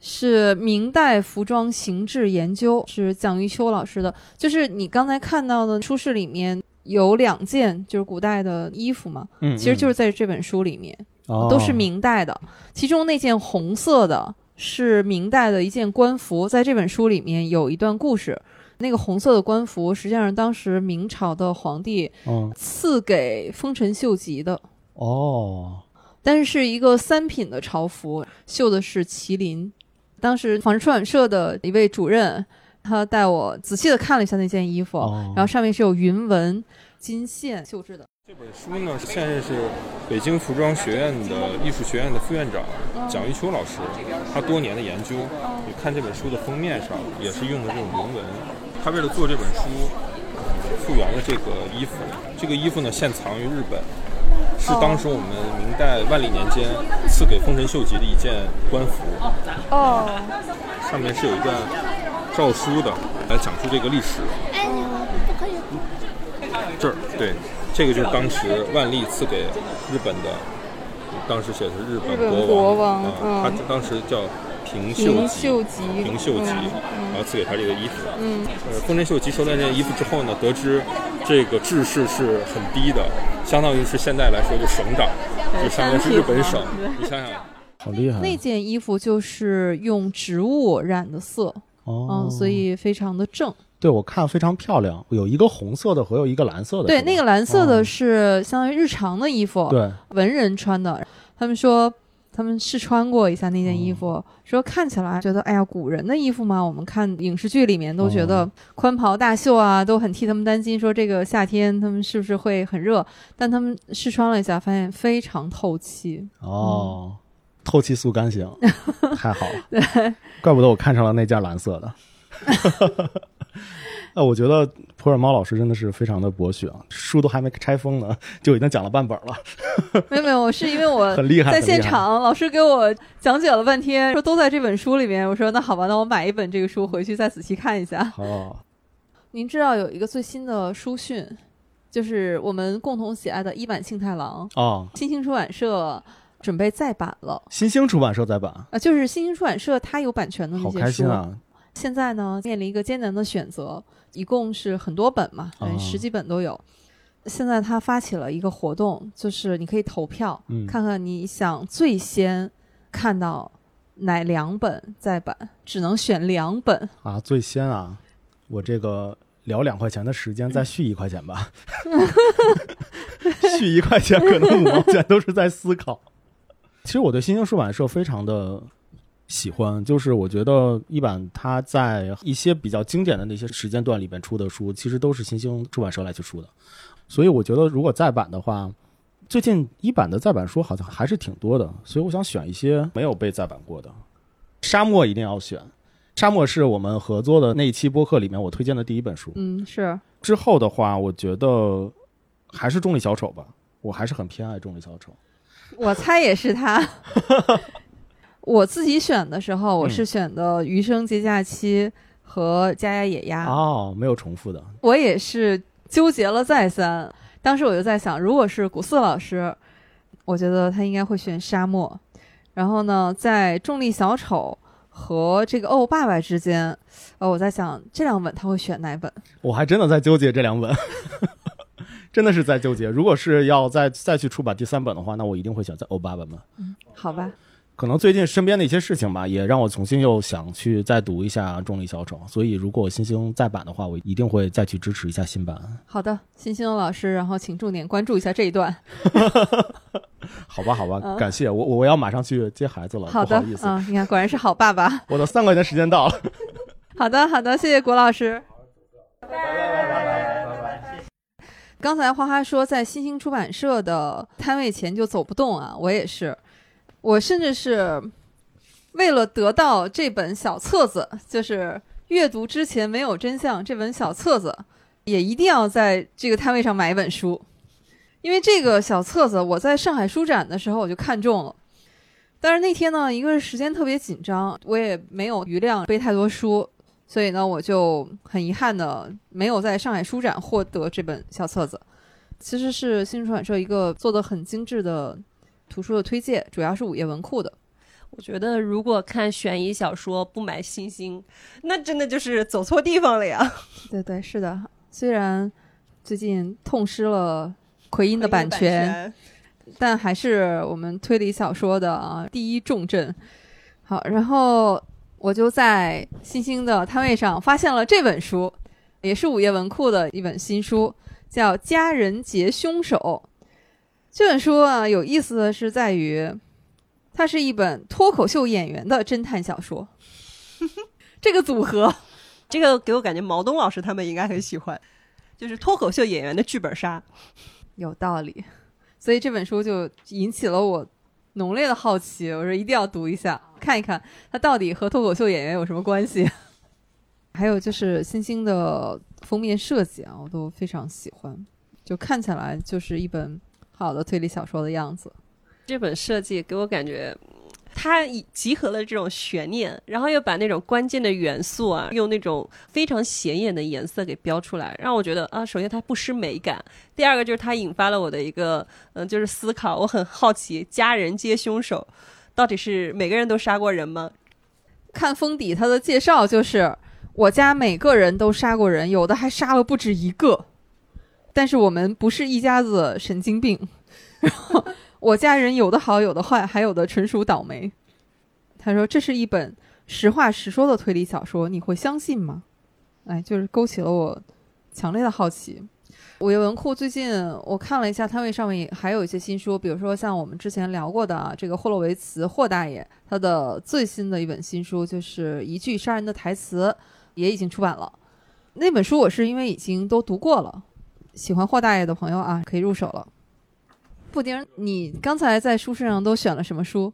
是明代服装形制研究，是蒋玉秋老师的。就是你刚才看到的书市里面有两件，就是古代的衣服嘛，嗯，其实就是在这本书里面，都是明代的。其中那件红色的是明代的一件官服，在这本书里面有一段故事。那个红色的官服，实际上是当时明朝的皇帝赐给丰臣秀吉的哦，但是是一个三品的朝服，绣的是麒麟。当时纺织出版社的一位主任，他带我仔细的看了一下那件衣服，然后上面是有云纹、金线绣制的。这本书呢，现任是北京服装学院的艺术学院的副院长蒋玉秋老师，他多年的研究，你看这本书的封面上也是用的这种云纹。他为了做这本书，复原了这个衣服。这个衣服呢，现藏于日本，是当时我们明代万历年间赐给丰臣秀吉的一件官服。哦，上面是有一段诏书的，来讲述这个历史。哎，不可以。这儿对，这个就是当时万历赐给日本的，当时写的是日本国王啊，他当时叫平平秀秀吉，平秀吉，嗯然后赐给他这个衣服。嗯，呃，丰臣秀吉收到这件衣服之后呢，得知这个制式是很低的，相当于是现在来说就省长，就相当于是日本省。你想想，好厉害那件衣服就是用植物染的色，哦嗯，所以非常的正。对我看非常漂亮，有一个红色的和有一个蓝色的。对，那个蓝色哦的是相当于日常的衣服，对，文人穿的。他们说他们试穿过一下那件衣服，哦说看起来觉得哎呀，古人的衣服嘛，我们看影视剧里面都觉哦得宽袍大袖啊，都很替他们担心，说这个夏天他们是不是会很热？但他们试穿了一下，发现非常透气。哦，透气速干型，*laughs* 太好了对，怪不得我看上了那件蓝色的。*laughs* *laughs* 那，我觉得普洱猫老师真的是非常的博学啊，书都还没拆封呢，就已经讲了半本了，*laughs* 没有没有，是因为我很厉害。在现场，老师给我讲解了半天，说都在这本书里面。我说那好吧，那我买一本这个书回去再仔细看一下。哦，*laughs* 您知道有一个最新的书讯，就是我们共同喜爱的一版庆太郎，哦，新兴出版社准备再版了新兴出版社再版，啊，就是新兴出版社它有版权的那好些书，开心啊！现在呢面临一个艰难的选择，一共是很多本嘛，哦嗯十几本都有。现在他发起了一个活动，就是你可以投票，嗯看看你想最先看到哪两本再版，只能选两本。啊，最先啊，我这个聊两块钱的时间再续一块钱吧，*laughs* 续一块钱可能五毛钱都是在思考。其实我对新兴出版社非常的喜欢，就是我觉得一版他在一些比较经典的那些时间段里边出的书，其实都是新兴出版社来去出的，所以我觉得如果再版的话。最近一版的再版书好像还是挺多的，所以我想选一些没有被再版过的。沙漠一定要选，沙漠是我们合作的那一期播客里面我推荐的第一本书。嗯，是之后的话，我觉得还是重力小丑吧，我还是很偏爱重力小丑。我猜也是他。*laughs* 我自己选的时候，我嗯是选的《余生节假期》和《家家野鸭》哦，没有重复的。我也是纠结了再三。当时我就在想，如果是古四老师，我觉得他应该会选沙漠。然后呢，在重力小丑和这个哦爸爸之间，呃，我在想这两本他会选哪本？我还真的在纠结这两本，*laughs* 真的是在纠结。如果是要再再去出版第三本的话，那我一定会选择欧巴版本。好吧，可能最近身边的一些事情吧，也让我重新又想去再读一下《重力小丑》，所以如果新星再版的话，我一定会再去支持一下新版。好的，新星老师，然后请重点关注一下这一段。*laughs* *laughs* 好吧，好吧，嗯感谢我，我要马上去接孩子了，好的不好意，思，嗯，你看果然是好爸爸。*laughs* 我的三块钱时间到了。好的，好的，谢谢郭老师。拜拜拜拜拜拜刚才花花说在新星出版社的摊位前就走不动啊，我也是，我甚至是为了得到这本小册子，就是阅读之前没有真相这本小册子，也一定要在这个摊位上买一本书，因为这个小册子我在上海书展的时候我就看中了。但是那天呢，一个是时间特别紧张，我也没有余量背太多书，所以呢，我就很遗憾的没有在上海书展获得这本小册子。其实是新出版社一个做的很精致的图书的推荐，主要是午夜文库的。我觉得如果看悬疑小说不买星星，那真的就是走错地方了呀。*laughs* 对对，是的。虽然最近痛失了奎因的版版权，但还是我们推理小说的啊第一重镇。好，然后我就在星星的摊位上发现了这本书，也是午夜文库的一本新书，叫《佳人劫凶手》。这本书啊，有意思的是在于，它是一本脱口秀演员的侦探小说。*laughs* 这个组合，这个给我感觉毛东老师他们应该很喜欢，就是脱口秀演员的剧本杀。有道理，所以这本书就引起了我浓烈的好奇。我说一定要读一下，看一看它到底和脱口秀演员有什么关系。*laughs* 还有就是星星的封面设计啊，我都非常喜欢，就看起来就是一本好的推理小说的样子。这本设计给我感觉，它以集合了这种悬念，然后又把那种关键的元素啊，用那种非常显眼的颜色给标出来，让我觉得啊，首先它不失美感，第二个就是它引发了我的一个嗯、就是思考，我很好奇，家人皆凶手，到底是每个人都杀过人吗？看封底，它的介绍就是我家每个人都杀过人，有的还杀了不止一个，但是我们不是一家子神经病。*laughs* 然后我家人有的好，有的坏，还有的纯属倒霉。他说这是一本实话实说的推理小说，你会相信吗？哎，就是勾起了我强烈的好奇。午夜文库最近我看了一下，摊位上面还有一些新书，比如说像我们之前聊过的啊，这个霍洛维茨霍大爷他的最新的一本新书就是《一句杀人的台词》，也已经出版了。那本书我是因为已经都读过了，喜欢霍大爷的朋友啊可以入手了。布丁，你刚才在书市上都选了什么书？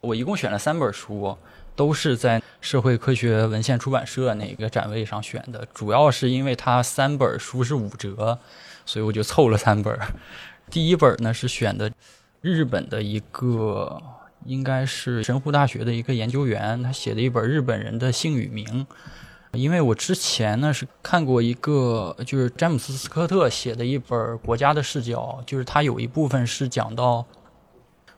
我一共选了三本书。都是在社会科学文献出版社那个展位上选的，主要是因为它三本书是五折，所以我就凑了三本。*laughs* 第一本呢是选的日本的一个，应该是神户大学的一个研究员，他写的一本日本人的姓与名。因为我之前呢是看过一个，就是詹姆斯斯科特写的一本《国家的视角》，就是他有一部分是讲到。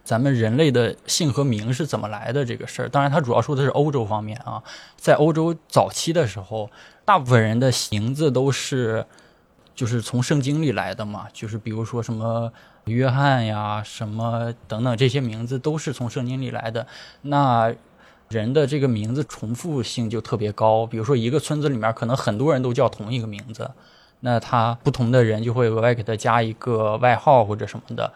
咱们人类的姓和名是怎么来的这个事儿，当然他主要说的是欧洲方面啊。在欧洲早期的时候，大部分人的名字都是就是从圣经里来的嘛，就是比如说什么约翰呀、什么等等这些名字都是从圣经里来的。那人的这个名字重复性就特别高，比如说一个村子里面可能很多人都叫同一个名字，那他不同的人就会额外给他加一个外号或者什么的。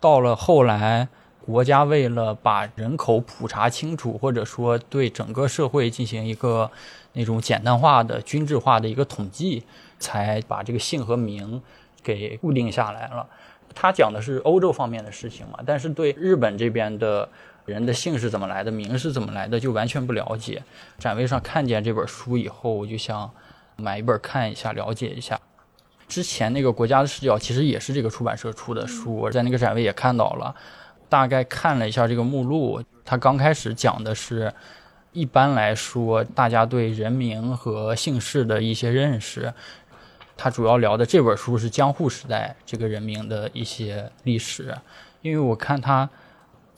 到了后来。国家为了把人口普查清楚，或者说对整个社会进行一个那种简单化的、均质化的一个统计，才把这个姓和名给固定下来了。他讲的是欧洲方面的事情嘛，但是对日本这边的人的姓是怎么来的，名是怎么来的，就完全不了解。展位上看见这本书以后，我就想买一本看一下，了解一下。之前那个《国家的视角》其实也是这个出版社出的书，在那个展位也看到了。大概看了一下这个目录，他刚开始讲的是，一般来说大家对人名和姓氏的一些认识。他主要聊的这本书是江户时代这个人名的一些历史。因为我看他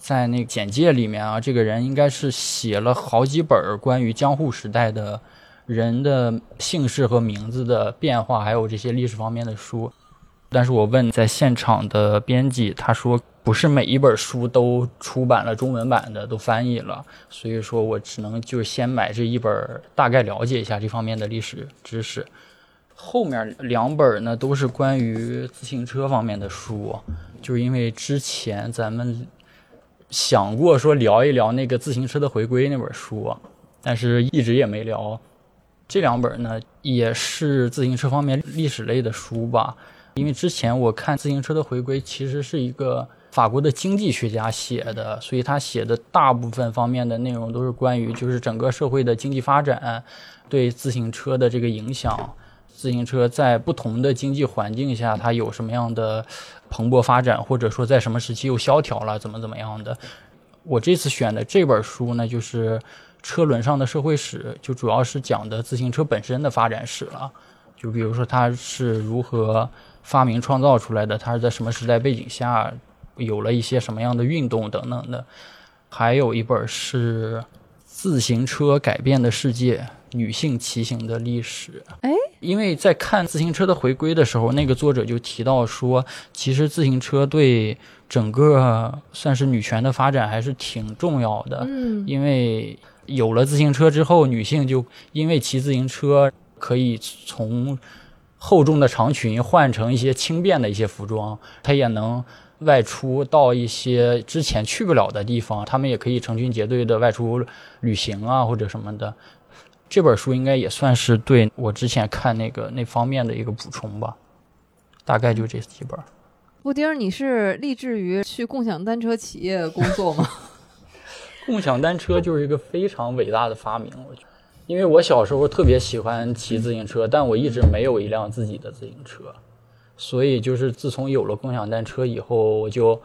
在那简介里面啊，这个人应该是写了好几本关于江户时代的人的姓氏和名字的变化，还有这些历史方面的书。但是我问在现场的编辑，他说。不是每一本书都出版了中文版的，都翻译了，所以说我只能就先买这一本，大概了解一下这方面的历史知识。后面两本呢都是关于自行车方面的书，就是因为之前咱们想过说聊一聊那个自行车的回归那本书，但是一直也没聊。这两本呢也是自行车方面历史类的书吧，因为之前我看自行车的回归其实是一个。法国的经济学家写的，所以他写的大部分方面的内容都是关于就是整个社会的经济发展对自行车的这个影响，自行车在不同的经济环境下它有什么样的蓬勃发展，或者说在什么时期又萧条了，怎么怎么样的。我这次选的这本书呢，就是《车轮上的社会史》，就主要是讲的自行车本身的发展史了，就比如说它是如何发明创造出来的，它是在什么时代背景下。有了一些什么样的运动等等的，还有一本是《自行车改变的世界：女性骑行的历史》。哎，因为在看自行车的回归的时候，那个作者就提到说，其实自行车对整个算是女权的发展还是挺重要的。嗯，因为有了自行车之后，女性就因为骑自行车可以从厚重的长裙换成一些轻便的一些服装，她也能。外出到一些之前去不了的地方，他们也可以成群结队的外出旅行啊，或者什么的。这本书应该也算是对我之前看那个那方面的一个补充吧。大概就这几本。布丁，你是立志于去共享单车企业工作吗？*laughs* 共享单车就是一个非常伟大的发明，我觉得，因为我小时候特别喜欢骑自行车，但我一直没有一辆自己的自行车。所以就是自从有了共享单车以后，我就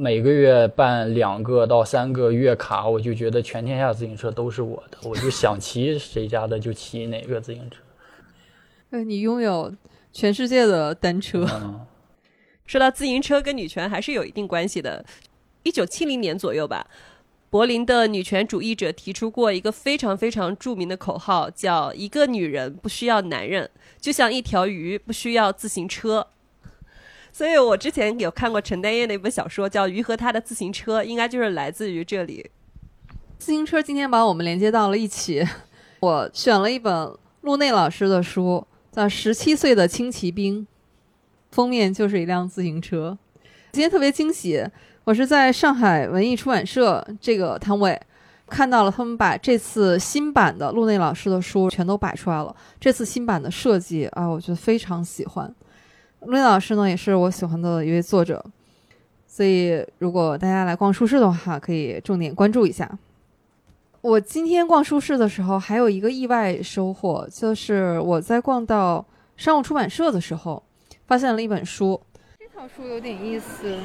每个月办两个到三个月卡，我就觉得全天下自行车都是我的，我就想骑谁家的就骑哪个自行车。呃，你拥有全世界的单车。说到自行车跟女权还是有一定关系的。一九七零年左右吧，柏林的女权主义者提出过一个非常非常著名的口号，叫“一个女人不需要男人，就像一条鱼不需要自行车”。所以我之前有看过陈丹燕的一本小说，叫《鱼和他的自行车》，应该就是来自于这里。自行车今天把我们连接到了一起。*laughs* 我选了一本陆内老师的书，叫《十七岁的轻骑兵》，封面就是一辆自行车。今天特别惊喜，我是在上海文艺出版社这个摊位看到了他们把这次新版的陆内老师的书全都摆出来了。这次新版的设计啊，我觉得非常喜欢。陆内老师呢，也是我喜欢的一位作者，所以如果大家来逛书市的话，可以重点关注一下。我今天逛书市的时候，还有一个意外收获，就是我在逛到商务出版社的时候，发现了一本书。这套书有点意思，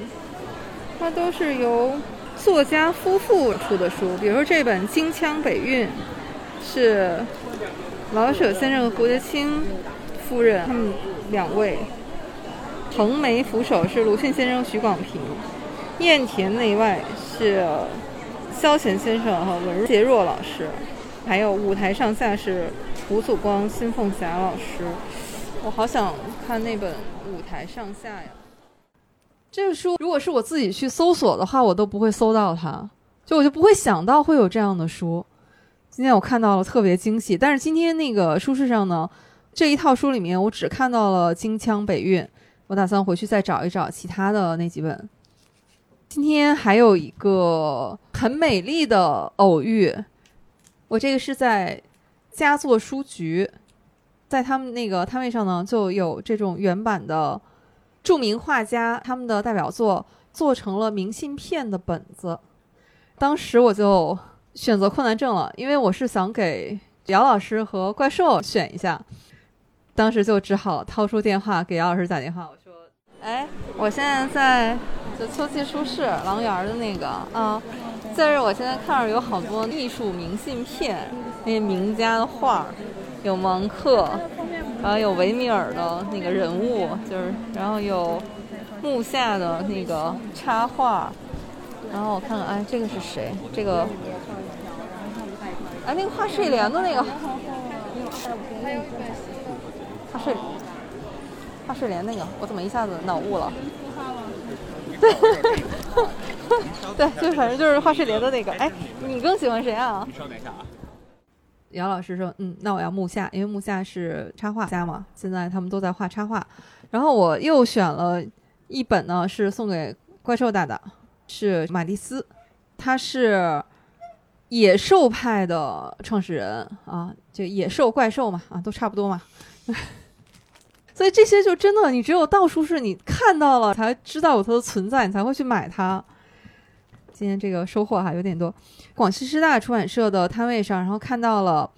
它都是由作家夫妇出的书。比如说这本《京腔北韵》，是老舍先生和胡洁清夫人他们两位；横眉俯首是鲁迅先生、许广平；砚田内外是。萧乾先生和文杰若老师，还有舞台上下是胡祖光、辛凤霞老师。我好想看那本《舞台上下》呀！这个书如果是我自己去搜索的话，我都不会搜到它，就我就不会想到会有这样的书。今天我看到了，特别惊喜。但是今天那个书市上呢，这一套书里面我只看到了《京腔北韵》，我打算回去再找一找其他的那几本。今天还有一个很美丽的偶遇，我这个是在佳作书局，在他们那个摊位上呢，就有这种原版的著名画家他们的代表作做成了明信片的本子。当时我就选择困难症了，因为我是想给姚老师和怪兽选一下，当时就只好掏出电话给姚老师打电话，我说：“哎，我现在在。”就秋季书市狼园的那个啊，在这我现在看着有好多艺术明信片，那些名家的画，有芒克，然后有维米尔的那个人物，就是然后有木下的那个插画，然后我看看，哎，这个是谁？这个，哎，那个画睡莲的那个，画睡，画睡莲那个，我怎么一下子脑雾了？对，对，就反正就是画睡莲的那个。哎，你更喜欢谁啊？你稍等一下啊。姚老师说：“嗯，那我要木下，因为木下是插画家嘛。现在他们都在画插画。然后我又选了一本呢，是送给怪兽大大，是马蒂斯，他是野兽派的创始人啊，就野兽怪兽嘛，啊，都差不多嘛。”所以这些就真的，你只有到处是你看到了，才知道有它的存在，你才会去买它。今天这个收获哈有点多。广西师大出版社的摊位上，然后看到了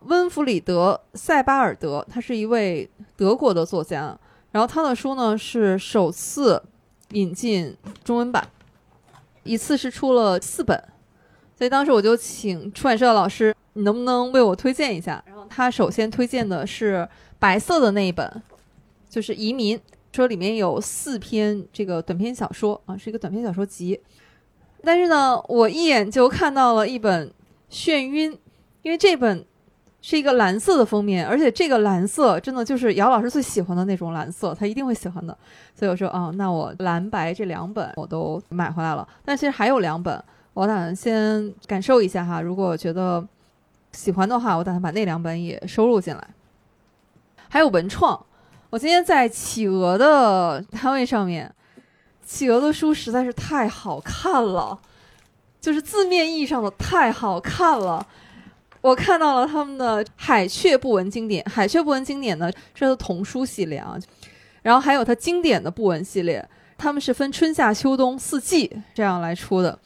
温弗里德·塞巴尔德，他是一位德国的作家，然后他的书呢是首次引进中文版，一次是出了四本，所以当时我就请出版社的老师，你能不能为我推荐一下？然后他首先推荐的是。白色的那一本，就是《移民》，说里面有四篇这个短篇小说啊，是一个短篇小说集。但是呢，我一眼就看到了一本《眩晕》，因为这本是一个蓝色的封面，而且这个蓝色真的就是姚老师最喜欢的那种蓝色，他一定会喜欢的。所以我说，哦，那我蓝白这两本我都买回来了。但其实还有两本，我打算先感受一下哈。如果觉得喜欢的话，我打算把那两本也收录进来。还有文创，我今天在企鹅的摊位上面，企鹅的书实在是太好看了，就是字面意义上的太好看了。我看到了他们的《海雀不闻经典》，《海雀不闻经典》呢这是童书系列啊，然后还有它经典的不闻系列，他们是分春夏秋冬四季这样来出的。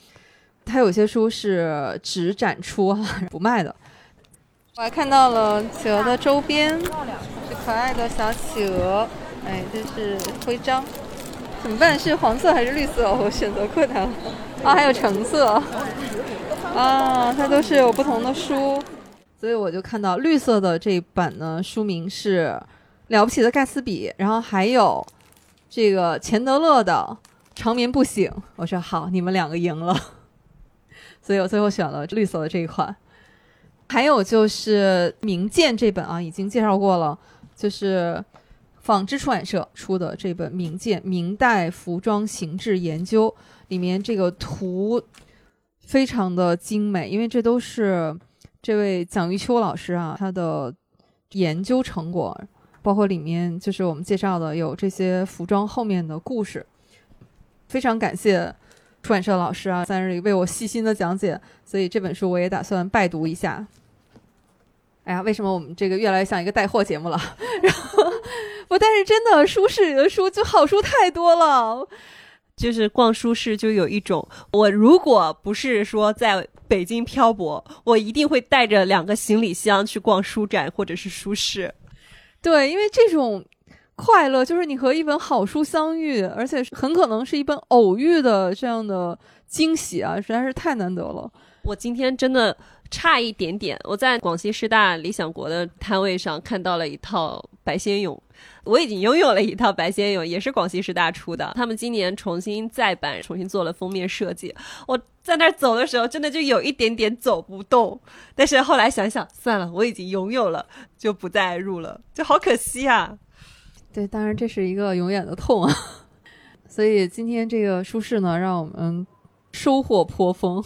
它有些书是只展出 *laughs* 不卖的。我还看到了企鹅的周边，是可爱的小企鹅。哎，这是徽章，怎么办？是黄色还是绿色？我选择困难了。啊，还有橙色。啊，它都是有不同的书，所以我就看到绿色的这一版呢，书名是《了不起的盖茨比》，然后还有这个钱德勒的《长眠不醒》。我说好，你们两个赢了。所以我最后选了绿色的这一款。还有就是《明鉴》这本啊，已经介绍过了，就是纺织出版社出的这本《明鉴：明代服装形制研究》，里面这个图非常的精美，因为这都是这位蒋玉秋老师啊他的研究成果，包括里面就是我们介绍的有这些服装后面的故事，非常感谢出版社老师啊在这里为我细心的讲解，所以这本书我也打算拜读一下。哎呀，为什么我们这个越来越像一个带货节目了？*laughs* 然后不，但是真的书市里的书就好书太多了。就是逛书市就有一种，我如果不是说在北京漂泊，我一定会带着两个行李箱去逛书展或者是书市。对，因为这种快乐就是你和一本好书相遇，而且很可能是一本偶遇的这样的惊喜啊，实在是太难得了。我今天真的差一点点，我在广西师大理想国的摊位上看到了一套白先勇。我已经拥有了一套白先勇，也是广西师大出的。他们今年重新再版，重新做了封面设计。我在那儿走的时候，真的就有一点点走不动。但是后来想想，算了，我已经拥有了，就不再入了，就好可惜啊。对，当然这是一个永远的痛啊。所以今天这个书市呢，让我们收获颇丰。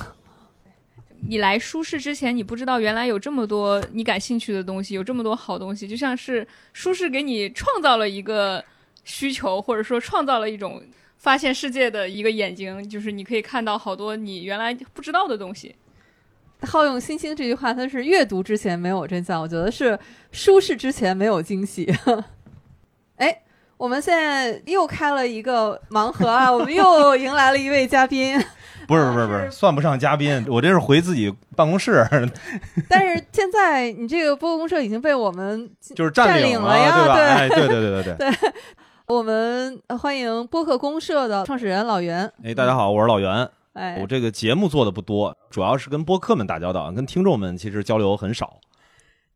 你来舒适之前，你不知道原来有这么多你感兴趣的东西，有这么多好东西，就像是舒适给你创造了一个需求，或者说创造了一种发现世界的一个眼睛，就是你可以看到好多你原来不知道的东西。好用星星这句话，它是阅读之前没有真相，我觉得是舒适之前没有惊喜。*laughs* 哎，我们现在又开了一个盲盒啊，我们又迎来了一位嘉宾。*laughs* 不是不是不是，算不上嘉宾，*laughs* 我这是回自己办公室。*laughs* 但是现在你这个播客公社已经被我们就是占领了呀，对吧？对对对对对对。我们欢迎播客公社的创始人老袁。哎，大家好，我是老袁。哎，我这个节目做的不多，主要是跟播客们打交道，跟听众们其实交流很少。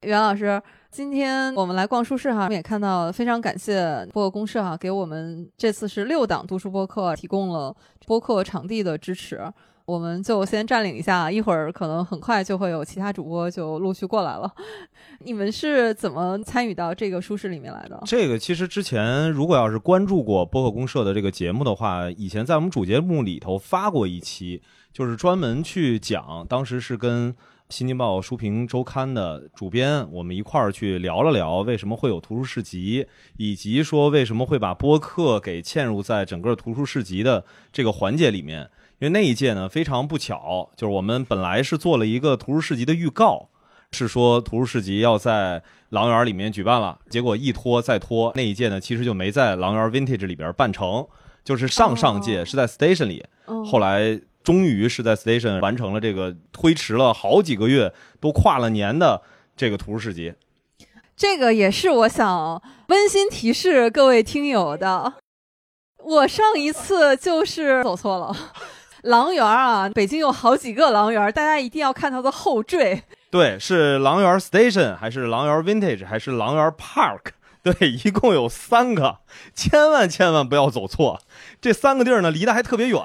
袁老师。今天我们来逛书市哈，我们也看到非常感谢播客公社哈，给我们这次是六档读书播客提供了播客场地的支持，我们就先占领一下，一会儿可能很快就会有其他主播就陆续过来了。*laughs* 你们是怎么参与到这个书市里面来的？这个其实之前如果要是关注过播客公社的这个节目的话，以前在我们主节目里头发过一期，就是专门去讲，当时是跟。新京报书评周刊的主编，我们一块儿去聊了聊为什么会有图书市集，以及说为什么会把播客给嵌入在整个图书市集的这个环节里面。因为那一届呢非常不巧，就是我们本来是做了一个图书市集的预告，是说图书市集要在狼园里面举办了，结果一拖再拖，那一届呢其实就没在狼园 Vintage 里边办成，就是上上届是在 Station 里，后来。终于是在 Station 完成了这个推迟了好几个月，都跨了年的这个图书市集。这个也是我想温馨提示各位听友的。我上一次就是走错了，*laughs* 狼园啊，北京有好几个狼园，大家一定要看它的后缀。对，是狼园 Station 还是狼园 Vintage 还是狼园 Park？*laughs* 对，一共有三个，千万千万不要走错。这三个地儿呢，离得还特别远。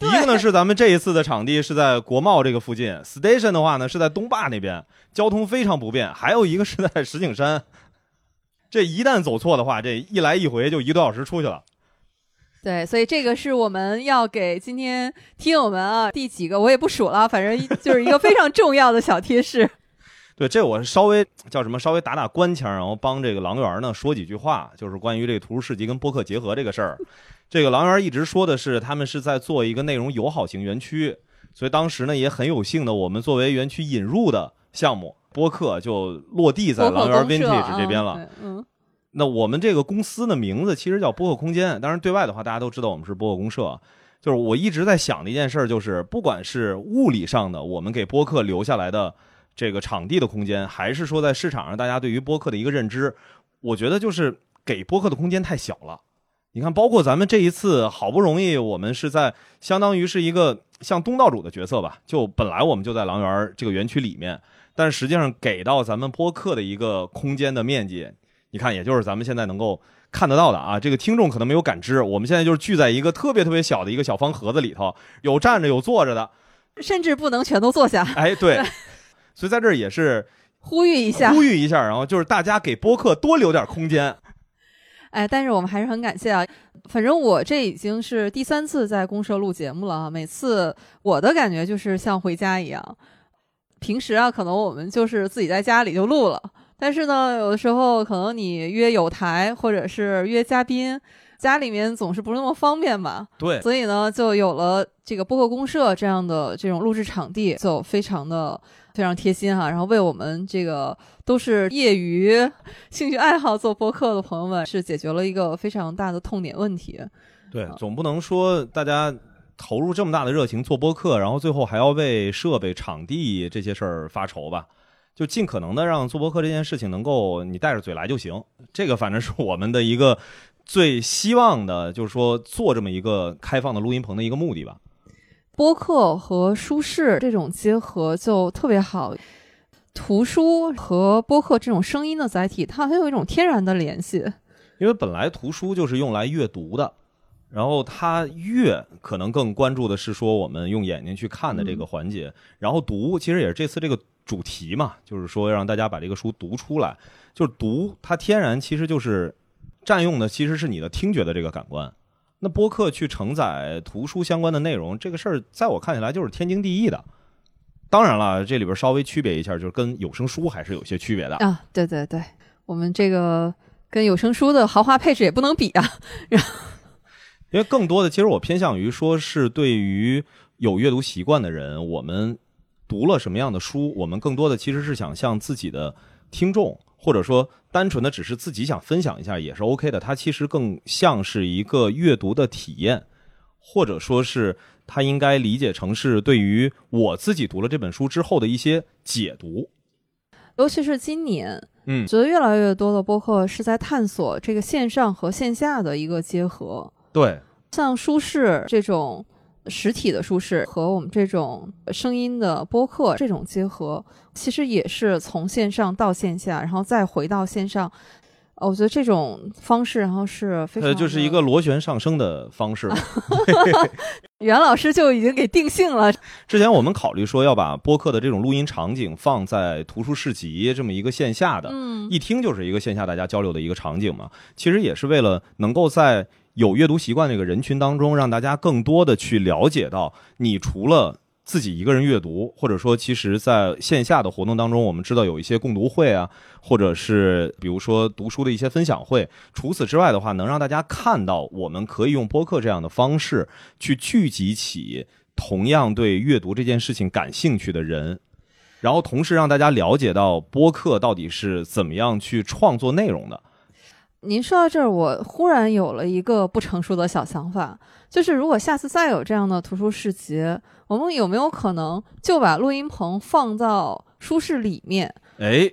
一个呢是咱们这一次的场地是在国贸这个附近，station 的话呢是在东坝那边，交通非常不便。还有一个是在石景山，*laughs* 这一旦走错的话，这一来一回就一个多小时出去了。对，所以这个是我们要给今天听友们啊，第几个我也不数了，反正就是一个非常重要的小贴士。对，这我稍微叫什么？稍微打打官腔，然后帮这个狼园呢说几句话，就是关于这个图书市集跟播客结合这个事儿。这个狼园一直说的是，他们是在做一个内容友好型园区，所以当时呢也很有幸的，我们作为园区引入的项目播客就落地在狼园 Vintage 这边了。嗯，那我们这个公司的名字其实叫播客空间，当然对外的话大家都知道我们是播客公社。就是我一直在想的一件事，就是不管是物理上的我们给播客留下来的这个场地的空间，还是说在市场上大家对于播客的一个认知，我觉得就是给播客的空间太小了。你看，包括咱们这一次，好不容易我们是在相当于是一个像东道主的角色吧，就本来我们就在狼园这个园区里面，但实际上给到咱们播客的一个空间的面积，你看，也就是咱们现在能够看得到的啊。这个听众可能没有感知，我们现在就是聚在一个特别特别小的一个小方盒子里头，有站着有坐着的，甚至不能全都坐下，哎，对，*laughs* 所以在这儿也是呼吁一下。呼吁一下，然后就是大家给播客多留点空间。*laughs* 哎，但是我们还是很感谢啊。反正我这已经是第三次在公社录节目了啊，每次我的感觉就是像回家一样。平时啊，可能我们就是自己在家里就录了，但是呢，有的时候可能你约有台或者是约嘉宾，家里面总是不是那么方便吧？对，所以呢，就有了这个播客公社这样的这种录制场地，就非常的非常贴心哈。然后为我们这个都是业余兴趣爱好做播客的朋友们，是解决了一个非常大的痛点问题。对，总不能说大家投入这么大的热情做播客，然后最后还要为设备、场地这些事儿发愁吧？就尽可能的让做播客这件事情能够你带着嘴来就行。这个反正是我们的一个最希望的，就是说做这么一个开放的录音棚的一个目的吧。播客和书适这种结合就特别好，图书和播客这种声音的载体，它很有一种天然的联系。因为本来图书就是用来阅读的，然后它阅可能更关注的是说我们用眼睛去看的这个环节，然后读其实也是这次这个主题嘛，就是说让大家把这个书读出来，就是读它天然其实就是占用的其实是你的听觉的这个感官。那播客去承载图书相关的内容，这个事儿在我看起来就是天经地义的。当然了，这里边稍微区别一下，就是跟有声书还是有些区别的。啊，对对对，我们这个跟有声书的豪华配置也不能比啊。*laughs* 因为更多的，其实我偏向于说是对于有阅读习惯的人，我们读了什么样的书，我们更多的其实是想向自己的听众，或者说单纯的只是自己想分享一下也是 OK 的。它其实更像是一个阅读的体验，或者说是它应该理解成是对于我自己读了这本书之后的一些解读。尤其是今年，嗯，觉得越来越多的播客是在探索这个线上和线下的一个结合。对，像舒适这种实体的舒适和我们这种声音的播客这种结合，其实也是从线上到线下，然后再回到线上。呃我觉得这种方式，然后是非常呃，就是一个螺旋上升的方式。*laughs* 袁老师就已经给定性了。*laughs* 之前我们考虑说要把播客的这种录音场景放在图书市集这么一个线下的，嗯，一听就是一个线下大家交流的一个场景嘛。其实也是为了能够在有阅读习惯这个人群当中，让大家更多的去了解到，你除了自己一个人阅读，或者说其实在线下的活动当中，我们知道有一些共读会啊，或者是比如说读书的一些分享会。除此之外的话，能让大家看到我们可以用播客这样的方式去聚集起同样对阅读这件事情感兴趣的人。然后同时让大家了解到播客到底是怎么样去创作内容的。您说到这儿，我忽然有了一个不成熟的小想法，就是如果下次再有这样的图书市集，我们有没有可能就把录音棚放到书室里面？哎，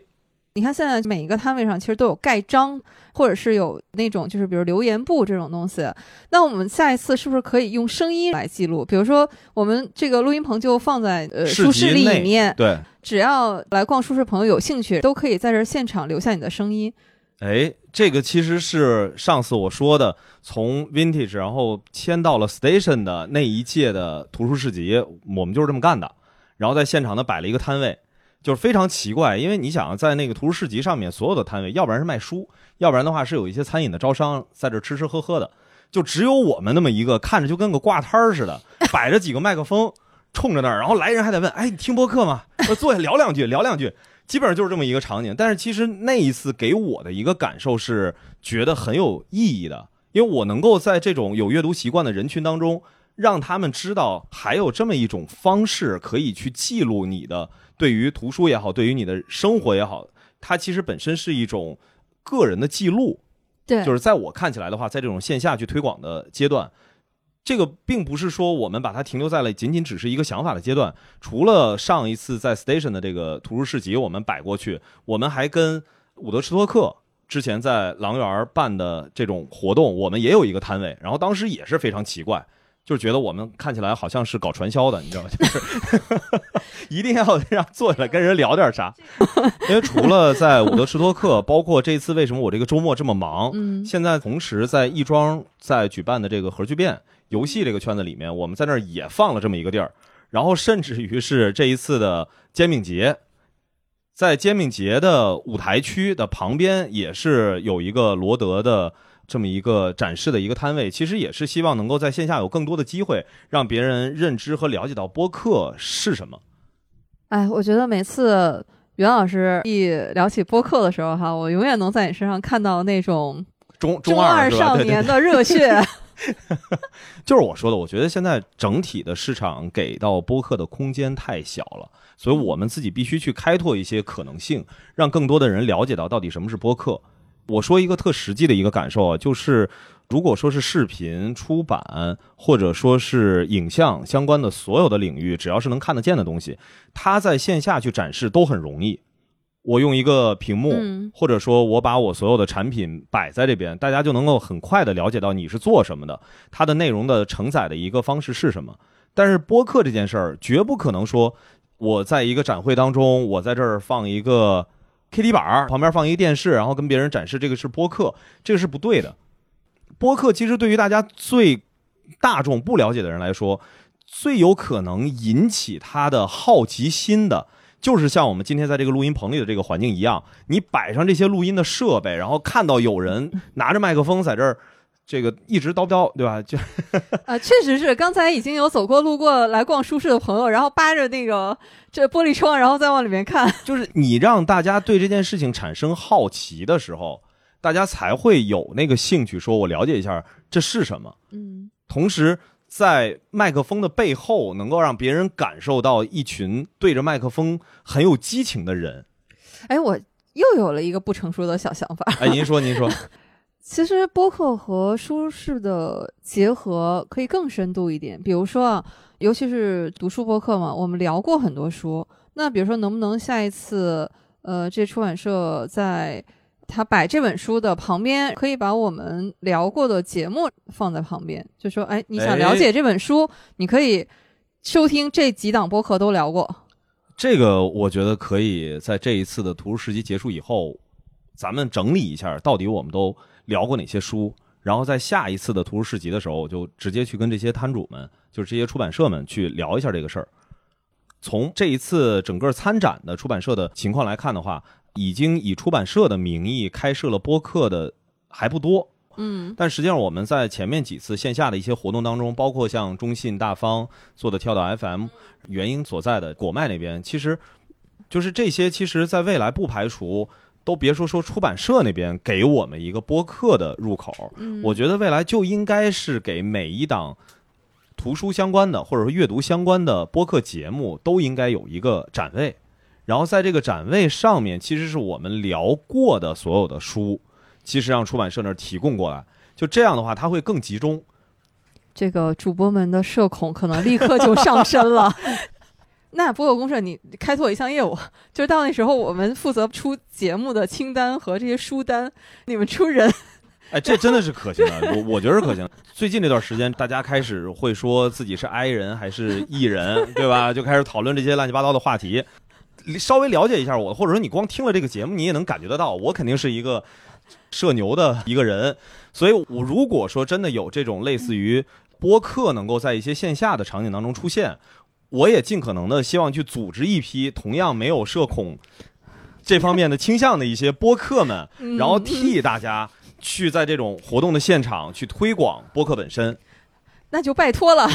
你看现在每一个摊位上其实都有盖章，或者是有那种就是比如留言簿这种东西。那我们下一次是不是可以用声音来记录？比如说我们这个录音棚就放在呃书室里面，对，只要来逛书室朋友有兴趣，都可以在这儿现场留下你的声音。哎，这个其实是上次我说的，从 Vintage 然后迁到了 Station 的那一届的图书市集，我们就是这么干的。然后在现场呢摆了一个摊位，就是非常奇怪，因为你想在那个图书市集上面，所有的摊位，要不然是卖书，要不然的话是有一些餐饮的招商在这吃吃喝喝的，就只有我们那么一个，看着就跟个挂摊儿似的，摆着几个麦克风冲着那儿，然后来人还得问，哎，你听播客吗？坐下聊两句，聊两句。基本上就是这么一个场景，但是其实那一次给我的一个感受是觉得很有意义的，因为我能够在这种有阅读习惯的人群当中，让他们知道还有这么一种方式可以去记录你的对于图书也好，对于你的生活也好，它其实本身是一种个人的记录。对就是在我看起来的话，在这种线下去推广的阶段，这个并不是说我们把它停留在了仅仅只是一个想法的阶段。除了上一次在 Station 的这个图书市集我们摆过去，我们还跟伍德施托克之前在狼园办的这种活动，我们也有一个摊位。然后当时也是非常奇怪，就是觉得我们看起来好像是搞传销的，你知道吗？*laughs* 就是一定要让坐下来跟人聊点啥。因为除了在伍德施托克，包括这次为什么我这个周末这么忙，嗯现在同时在亦庄在举办的这个核聚变游戏这个圈子里面，我们在那儿也放了这么一个地儿。然后甚至于是这一次的煎饼节，在煎饼节的舞台区的旁边也是有一个罗德的这么一个展示的一个摊位，其实也是希望能够在线下有更多的机会，让别人认知和了解到播客是什么。哎，我觉得每次袁老师一聊起播客的时候，哈，我永远能在你身上看到那种中中二？少年的热血。*laughs* 就是我说的，我觉得现在整体的市场给到播客的空间太小了，所以我们自己必须去开拓一些可能性，让更多的人了解到到底什么是播客。我说一个特实际的一个感受啊，就是如果说是视频出版或者说是影像相关的所有的领域，只要是能看得见的东西，它在线下去展示都很容易。我用一个屏幕，嗯或者说我把我所有的产品摆在这边，大家就能够很快的了解到你是做什么的，它的内容的承载的一个方式是什么。但是播客这件事儿，绝不可能说我在一个展会当中，我在这儿放一个 KT 板儿，旁边放一个电视，然后跟别人展示这个是播客，这个是不对的。播客其实对于大家最大众不了解的人来说，最有可能引起他的好奇心的，就是像我们今天在这个录音棚里的这个环境一样，你摆上这些录音的设备，然后看到有人拿着麦克风在这儿，这个一直叨叨，对吧？就 *laughs* 啊，确实是，刚才已经有走过路过来逛书市的朋友，然后扒着那个 *laughs* 这玻璃窗，然后再往里面看。就是你让大家对这件事情产生好奇的时候，大家才会有那个兴趣，说我了解一下这是什么。嗯，同时，在麦克风的背后，能够让别人感受到一群对着麦克风很有激情的人。哎，我又有了一个不成熟的小想法。*laughs* 哎，您说，您说，*laughs* 其实播客和舒适的结合可以更深度一点，比如说啊，尤其是读书播客嘛，我们聊过很多书。那比如说，能不能下一次，呃，这出版社在他摆这本书的旁边，可以把我们聊过的节目放在旁边，就说，哎，你想了解这本书，你可以收听这几档播客都聊过。这个我觉得可以在这一次的图书市集结束以后，咱们整理一下，到底我们都聊过哪些书，然后在下一次的图书市集的时候，我就直接去跟这些摊主们，就是这些出版社们去聊一下这个事儿。从这一次整个参展的出版社的情况来看的话，已经以出版社的名义开设了播客的还不多，嗯。但实际上我们在前面几次线下的一些活动当中，包括像中信、大方做的跳岛 FM，原因所在的果麦那边，其实就是这些，其实在未来不排除。都别说说出版社那边给我们一个播客的入口，嗯，我觉得未来就应该是给每一档图书相关的或者说阅读相关的播客节目都应该有一个展位，然后在这个展位上面，其实是我们聊过的所有的书，其实让出版社那儿提供过来，就这样的话，它会更集中。这个主播们的社恐可能立刻就上身了。*laughs* 那播客公社，你开拓一项业务，就是到那时候我们负责出节目的清单和这些书单，你们出人。哎，这真的是可行的，我我觉得是可行。最近这段时间，大家开始会说自己是 I 人还是 E 人，对吧？就开始讨论这些乱七八糟的话题。稍微了解一下我，或者说你光听了这个节目，你也能感觉得到，我肯定是一个社牛的一个人。所以，我如果说真的有这种类似于播客能够在一些线下的场景当中出现，我也尽可能的希望去组织一批同样没有社恐这方面的倾向的一些播客们，嗯然后替大家去在这种活动的现场去推广播客本身。那就拜托了。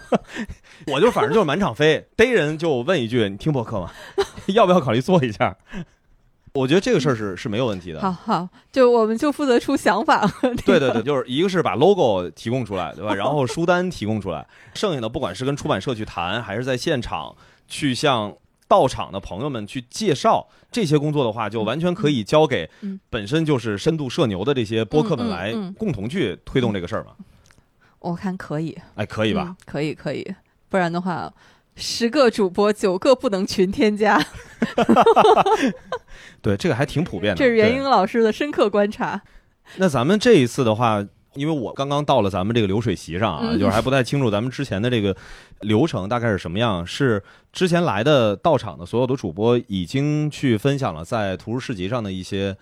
*laughs* 我就反正就是满场飞，逮人就问一句：“你听播客吗？*laughs* 要不要考虑做一下？” *laughs* 我觉得这个事儿是是没有问题的。好好，就我们就负责出想法。对对对，就是一个是把 logo 提供出来，对吧？然后书单提供出来，剩下的不管是跟出版社去谈，还是在现场去向到场的朋友们去介绍这些工作的话，就完全可以交给嗯本身就是深度社牛的这些播客们来共同去推动这个事儿嘛。我看可以，哎，可以吧？嗯可以，可以。不然的话，十个主播九个不能群添加，*laughs* 对，这个还挺普遍的。这是袁英老师的深刻观察。那咱们这一次的话，因为我刚刚到了咱们这个流水席上啊，嗯就是还不太清楚咱们之前的这个流程大概是什么样。是之前来的到场的所有的主播已经去分享了在图书市集上的一些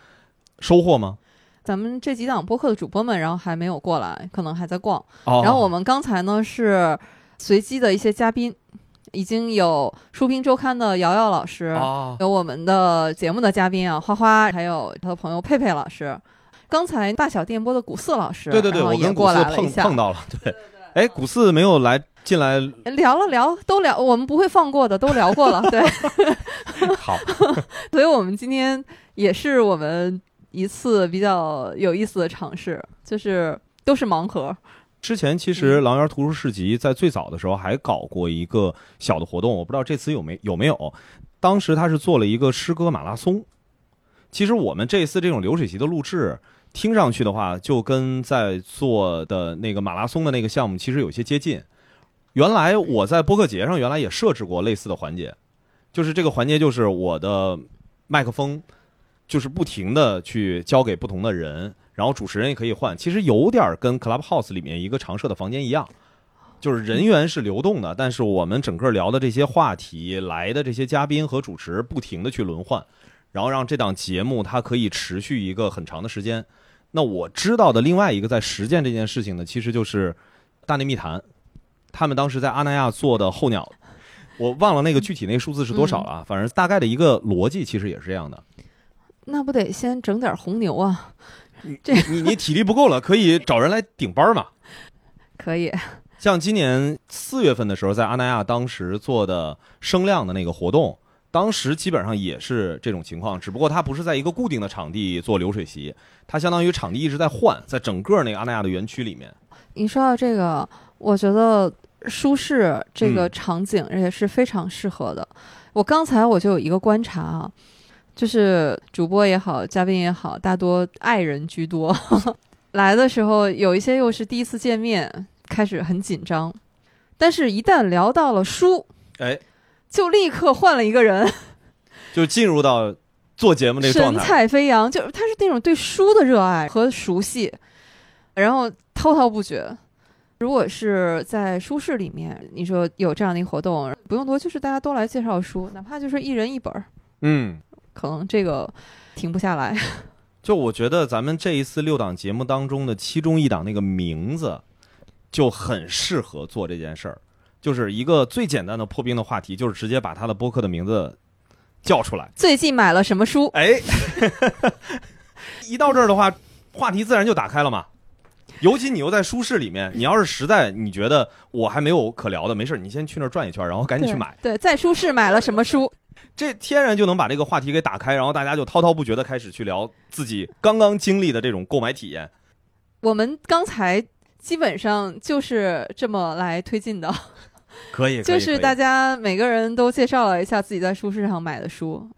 收获吗？咱们这几档播客的主播们，然后还没有过来，可能还在逛。哦然后我们刚才呢是随机的一些嘉宾，已经有书评周刊的瑶瑶老师，啊，有我们的节目的嘉宾啊，花花，还有他的朋友佩佩老师。刚才大小电波的古四老师，对对对，我跟古过四碰一下，碰到了，对，哎，古四没有来进来，聊了聊，都聊，我们不会放过的，都聊过了，*laughs* 对。好，*laughs* 所以我们今天也是我们一次比较有意思的尝试，就是都是盲盒，之前其实狼园图书市集在最早的时候还搞过一个小的活动，我不知道这次有没有没有。当时他是做了一个诗歌马拉松。其实我们这次这种流水席的录制，听上去的话，就跟在做的那个马拉松的那个项目其实有些接近。原来我在播客节上原来也设置过类似的环节，就是这个环节就是我的麦克风就是不停的去交给不同的人，然后主持人也可以换，其实有点跟 Clubhouse 里面一个常设的房间一样，就是人员是流动的，但是我们整个聊的这些话题，来的这些嘉宾和主持不停的去轮换，然后让这档节目它可以持续一个很长的时间。那我知道的另外一个在实践这件事情呢，其实就是大内密谈，他们当时在阿那亚做的候鸟。我忘了那个具体那个数字是多少了啊，反正大概的一个逻辑其实也是这样的。那不得先整点红牛啊？这你你体力不够了，可以找人来顶班嘛。*laughs* 可以，像今年四月份的时候，在阿那亚当时做的声量的那个活动，当时基本上也是这种情况，只不过它不是在一个固定的场地做流水席，它相当于场地一直在换，在整个那个阿那亚的园区里面。你说到这个，我觉得舒适这个嗯场景也是非常适合的。我刚才我就有一个观察啊，就是主播也好，嘉宾也好，大多爱人居多。*laughs* 来的时候有一些又是第一次见面，开始很紧张，但是一旦聊到了书，哎，就立刻换了一个人，*laughs* 就进入到做节目那个状神。采飞扬，就是他是那种对书的热爱和熟悉，然后滔滔不绝。如果是在书市里面，你说有这样的一个活动，不用多，就是大家都来介绍书，哪怕就是一人一本儿，嗯，可能这个停不下来。*laughs* 就我觉得咱们这一次六档节目当中的其中一档那个名字，就很适合做这件事儿，就是一个最简单的破冰的话题，就是直接把他的播客的名字叫出来。最近买了什么书？哎，一到这儿的话，话题自然就打开了嘛。尤其你又在书市里面，你要是实在你觉得我还没有可聊的，没事，你先去那儿转一圈，然后赶紧去买，对，在书市买了什么书？这天然就能把这个话题给打开，然后大家就滔滔不绝的开始去聊自己刚刚经历的这种购买体验。我们刚才基本上就是这么来推进的，*laughs* *laughs* 可以，就是大家家每个人都介绍了一下自己在书市上买的书，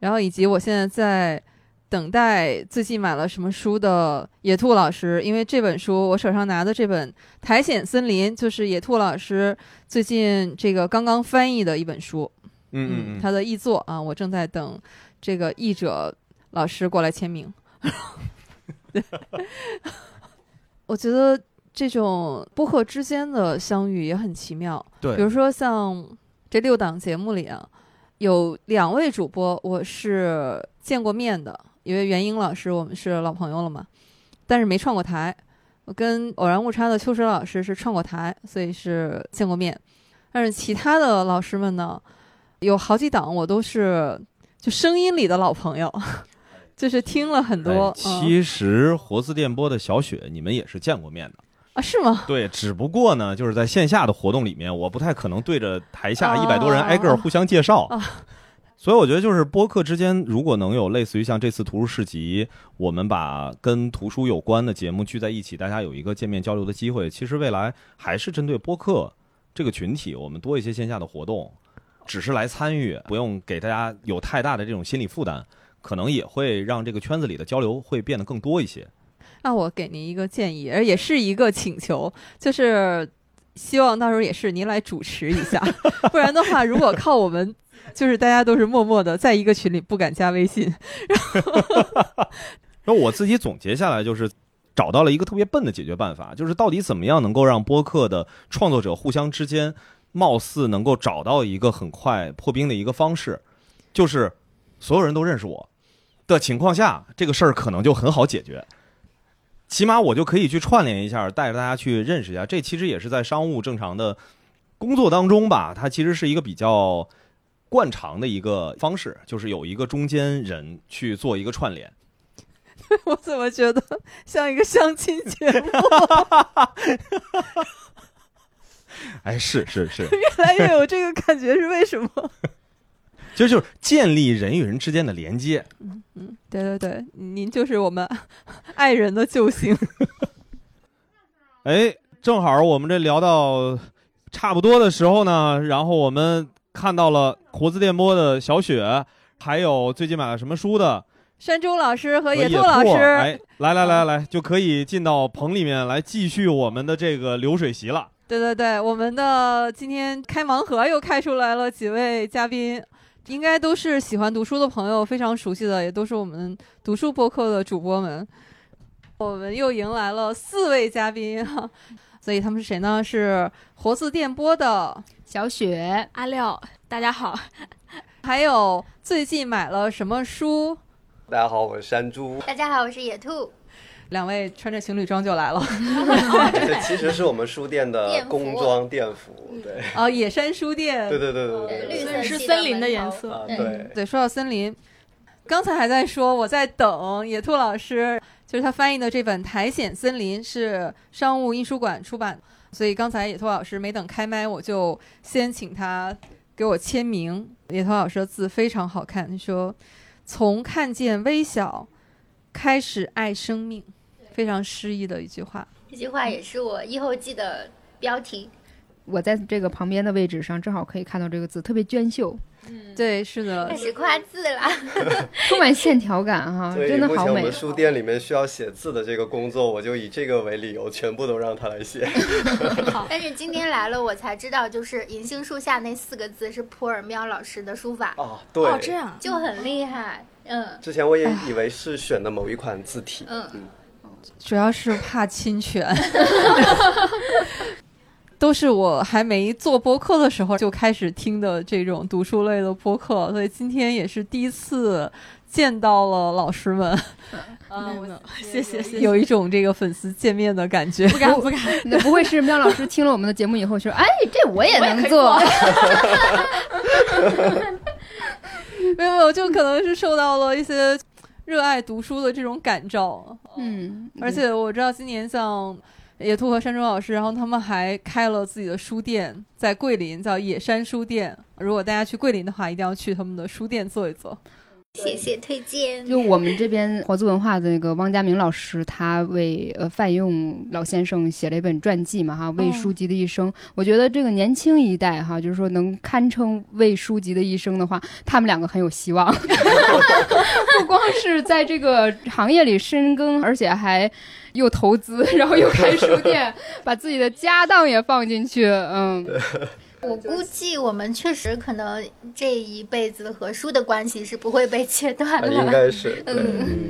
然后以及我现在在等待最近买了什么书的野兔老师，因为这本书我手上拿的这本《苔藓森林》就是野兔老师最近这个刚刚翻译的一本书，嗯他的译作啊，我正在等这个译者老师过来签名。*laughs* 我觉得这种播客之间的相遇也很奇妙。对，比如说像这六档节目里啊，有两位主播我是见过面的，因为袁英老师我们是老朋友了嘛，但是没串过台。我跟偶然误差的秋实老师是串过台，所以是见过面。但是其他的老师们呢，有好几档我都是就声音里的老朋友，*laughs* 就是听了很多。其实活字电波的小雪，你们也是见过面的。啊，是吗？对，只不过呢，就是在线下的活动里面，我不太可能对着台下啊一百多人挨个儿互相介绍。啊所以我觉得，就是播客之间，如果能有类似于像这次图书市集，我们把跟图书有关的节目聚在一起，大家有一个见面交流的机会。其实未来还是针对播客这个群体，我们多一些线下的活动，只是来参与，不用给大家有太大的这种心理负担，可能也会让这个圈子里的交流会变得更多一些。那我给您一个建议，而也是一个请求，就是希望到时候也是您来主持一下，*laughs* 不然的话，如果靠我们，就是大家都是默默的在一个群里不敢加微信，然后 *laughs* 我自己总结下来就是。找到了一个特别笨的解决办法，就是到底怎么样能够让播客的创作者互相之间，貌似能够找到一个很快破冰的一个方式，就是所有人都认识我的情况下，这个事儿可能就很好解决。起码我就可以去串联一下，带着大家去认识一下。这其实也是在商务正常的工作当中吧，它其实是一个比较惯常的一个方式，就是有一个中间人去做一个串联。*laughs* 我怎么觉得像一个相亲节目？*laughs* 哎，是是是，*laughs* 越来越有这个感觉，是为什么？*laughs* 其实就是建立人与人之间的连接。嗯嗯，对对对，您就是我们爱人的救星。*laughs* 哎，正好我们这聊到差不多的时候呢，然后我们看到了活字电波的小雪，还有最近买了什么书的山中老师和野兔老师，哎，来来来来，就可以进到棚里面来继续我们的这个流水席了。对对对，我们的今天开盲盒又开出来了几位嘉宾，应该都是喜欢读书的朋友非常熟悉的，也都是我们读书播客的主播们。我们又迎来了四位嘉宾哈，所以他们是谁呢？是活字电波的小雪、阿廖，大家好。*laughs* 还有最近买了什么书？大家好，我是山猪。大家好，我是野兔。两位穿着情侣装就来了，这其实是我们书店的 *laughs* 工装店服，对。哦，野山书店，对对对对对对，绿色是森林的颜色。啊，对对，说到森林，刚才还在说我在等野兔老师，就是他翻译的这本《苔藓森林》是商务印书馆出版，所以刚才野兔老师没等开麦，我就先请他给我签名。野兔老师的字非常好看，说从看见微小开始爱生命，非常诗意的一句话。这句话也是我以后记的标题。我在这个旁边的位置上，正好可以看到这个字，特别娟秀，嗯对，是的开，始夸字了。*laughs* 充满线条感哈，真的好美目前我们。书店里面需要写字的这个工作，我就以这个为理由，全部都让他来写。*laughs* 但是今天来了，我才知道，就是银杏树下那四个字是普尔喵老师的书法，哦，对，哦，这样就很厉害。嗯之前我也以为是选的某一款字体。嗯嗯，主要是怕侵权。*laughs* 都是我还没做播客的时候就开始听的这种读书类的播客，所以今天也是第一次见到了老师们，*laughs* 啊，谢谢谢谢。有一种这个粉丝见面的感觉。不敢不敢，那不会是喵老师听了我们的节目以后说，哎，这我也能做？*laughs* 没有没有，就可能是受到了一些热爱读书的这种感召，嗯，而且我知道今年像野兔和山中老师，然后他们还开了自己的书店，在桂林叫野山书店。如果大家去桂林的话，一定要去他们的书店坐一坐。谢谢推荐。就我们这边活字文化的那个汪家明老师，他为呃范用老先生写了一本传记嘛哈，为书籍的一生。我觉得这个年轻一代哈，就是说能堪称为书籍的一生的话，他们两个很有希望。*laughs* 不光是在这个行业里深耕，而且还又投资，然后又开书店，*laughs* 把自己的家当也放进去，嗯。*laughs* 我估计我们确实可能这一辈子和书的关系是不会被切断的。*laughs* 应该是，嗯，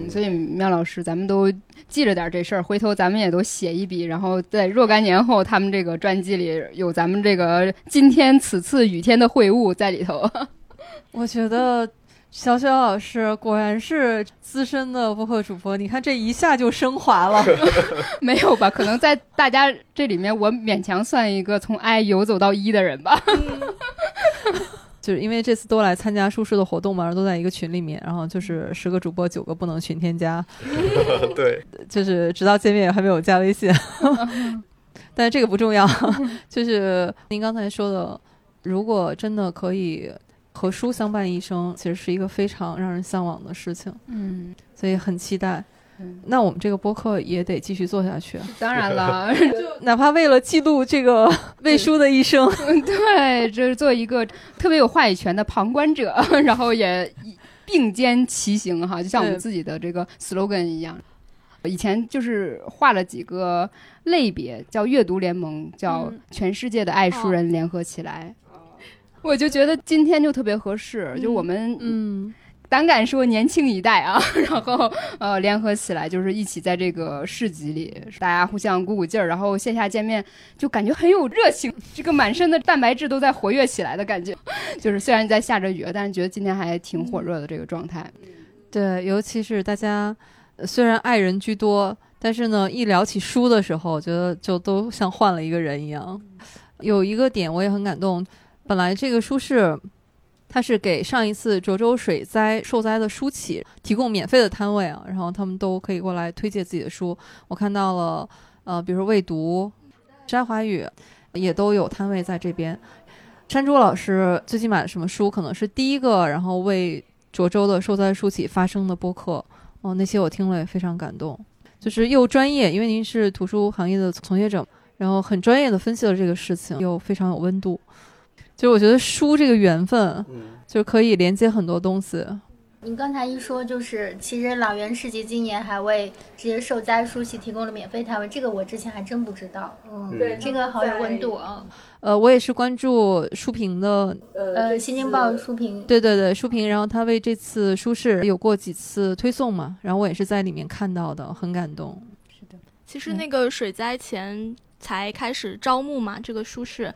嗯，所以妙老师，咱们都记着点这事儿，回头咱们也都写一笔，然后在若干年后，他们这个传记里有咱们这个今天此次雨天的会晤在里头。*laughs* 我觉得小雪老师果然是资深的播客主播，你看这一下就升华了。*laughs* 没有吧？可能在大家这里面，我勉强算一个从 I 游走到一的人吧。就是因为这次都来参加舒适的活动嘛，然后都在一个群里面，然后就是十个主播九个不能群添加，*laughs* 对，就是直到见面也还没有加微信。*laughs* 但是这个不重要，就是您刚才说的，如果真的可以和书相伴一生，其实是一个非常让人向往的事情，嗯，所以很期待。嗯那我们这个播客也得继续做下去，当然了，*laughs* 就哪怕为了记录这个 *laughs* 魏书的一生。*laughs* 对，就是做一个特别有话语权的旁观者，然后也并肩骑行哈，就像我们自己的这个 slogan 一样。以前就是画了几个类别，叫阅读联盟，叫嗯全世界的爱书人联合起来。我就觉得今天就特别合适，就我们嗯，胆敢说年轻一代啊，*laughs* 然后呃联合起来，就是一起在这个市集里，大家互相鼓鼓劲儿，然后线下见面就感觉很有热情，这个满身的蛋白质都在活跃起来的感觉。*laughs* 就是虽然在下着雨，但是觉得今天还挺火热的这个状态。对，尤其是大家呃虽然爱人居多，但是呢，一聊起书的时候，我觉得就都像换了一个人一样。有一个点我也很感动，本来这个书市。它是给上一次涿州水灾受灾的书企提供免费的摊位啊，然后他们都可以过来推荐自己的书。我看到了，呃，比如说未读、摘华语，也都有摊位在这边。山竹老师最近买了什么书？可能是第一个，然后为涿州的受灾书企发声的播客。哦，那些我听了也非常感动，就是又专业，因为您是图书行业的从业者，然后很专业的分析了这个事情，又非常有温度。就是我觉得书这个缘分，就可以连接很多东西。你刚才一说，就是其实老袁市集今年还为这些受灾书系提供了免费摊位，这个我之前还真不知道。嗯，对，这个好有温度啊。呃，我也是关注书评的，呃，《新京报》书评。对对对，书评。然后他为这次书市有过几次推送嘛，然后我也是在里面看到的，很感动。是的，其实那个水灾前才开始招募嘛，这个书市。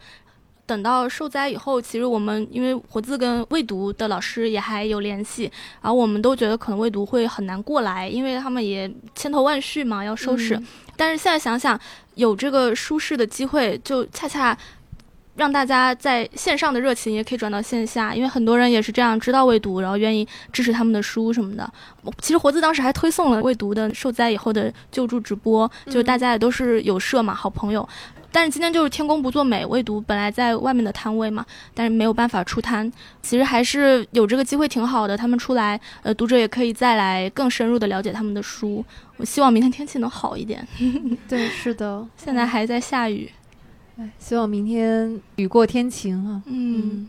等到受灾以后，其实我们因为活字跟未读的老师也还有联系，然后我们都觉得可能未读会很难过来，因为他们也千头万绪嘛要收拾。但是现在想想，有这个舒适的机会，就恰恰让大家在线上的热情也可以转到线下，因为很多人也是这样知道未读，然后愿意支持他们的书什么的。其实活字当时还推送了未读的受灾以后的救助直播，就是大家也都是有社嘛，好朋友。但是今天就是天公不作美，未读本来在外面的摊位嘛，但是没有办法出摊。其实还是有这个机会挺好的，他们出来，呃，读者也可以再来更深入的了解他们的书。我希望明天天气能好一点。对，是的，现在还在下雨，希望明天雨过天晴啊。嗯，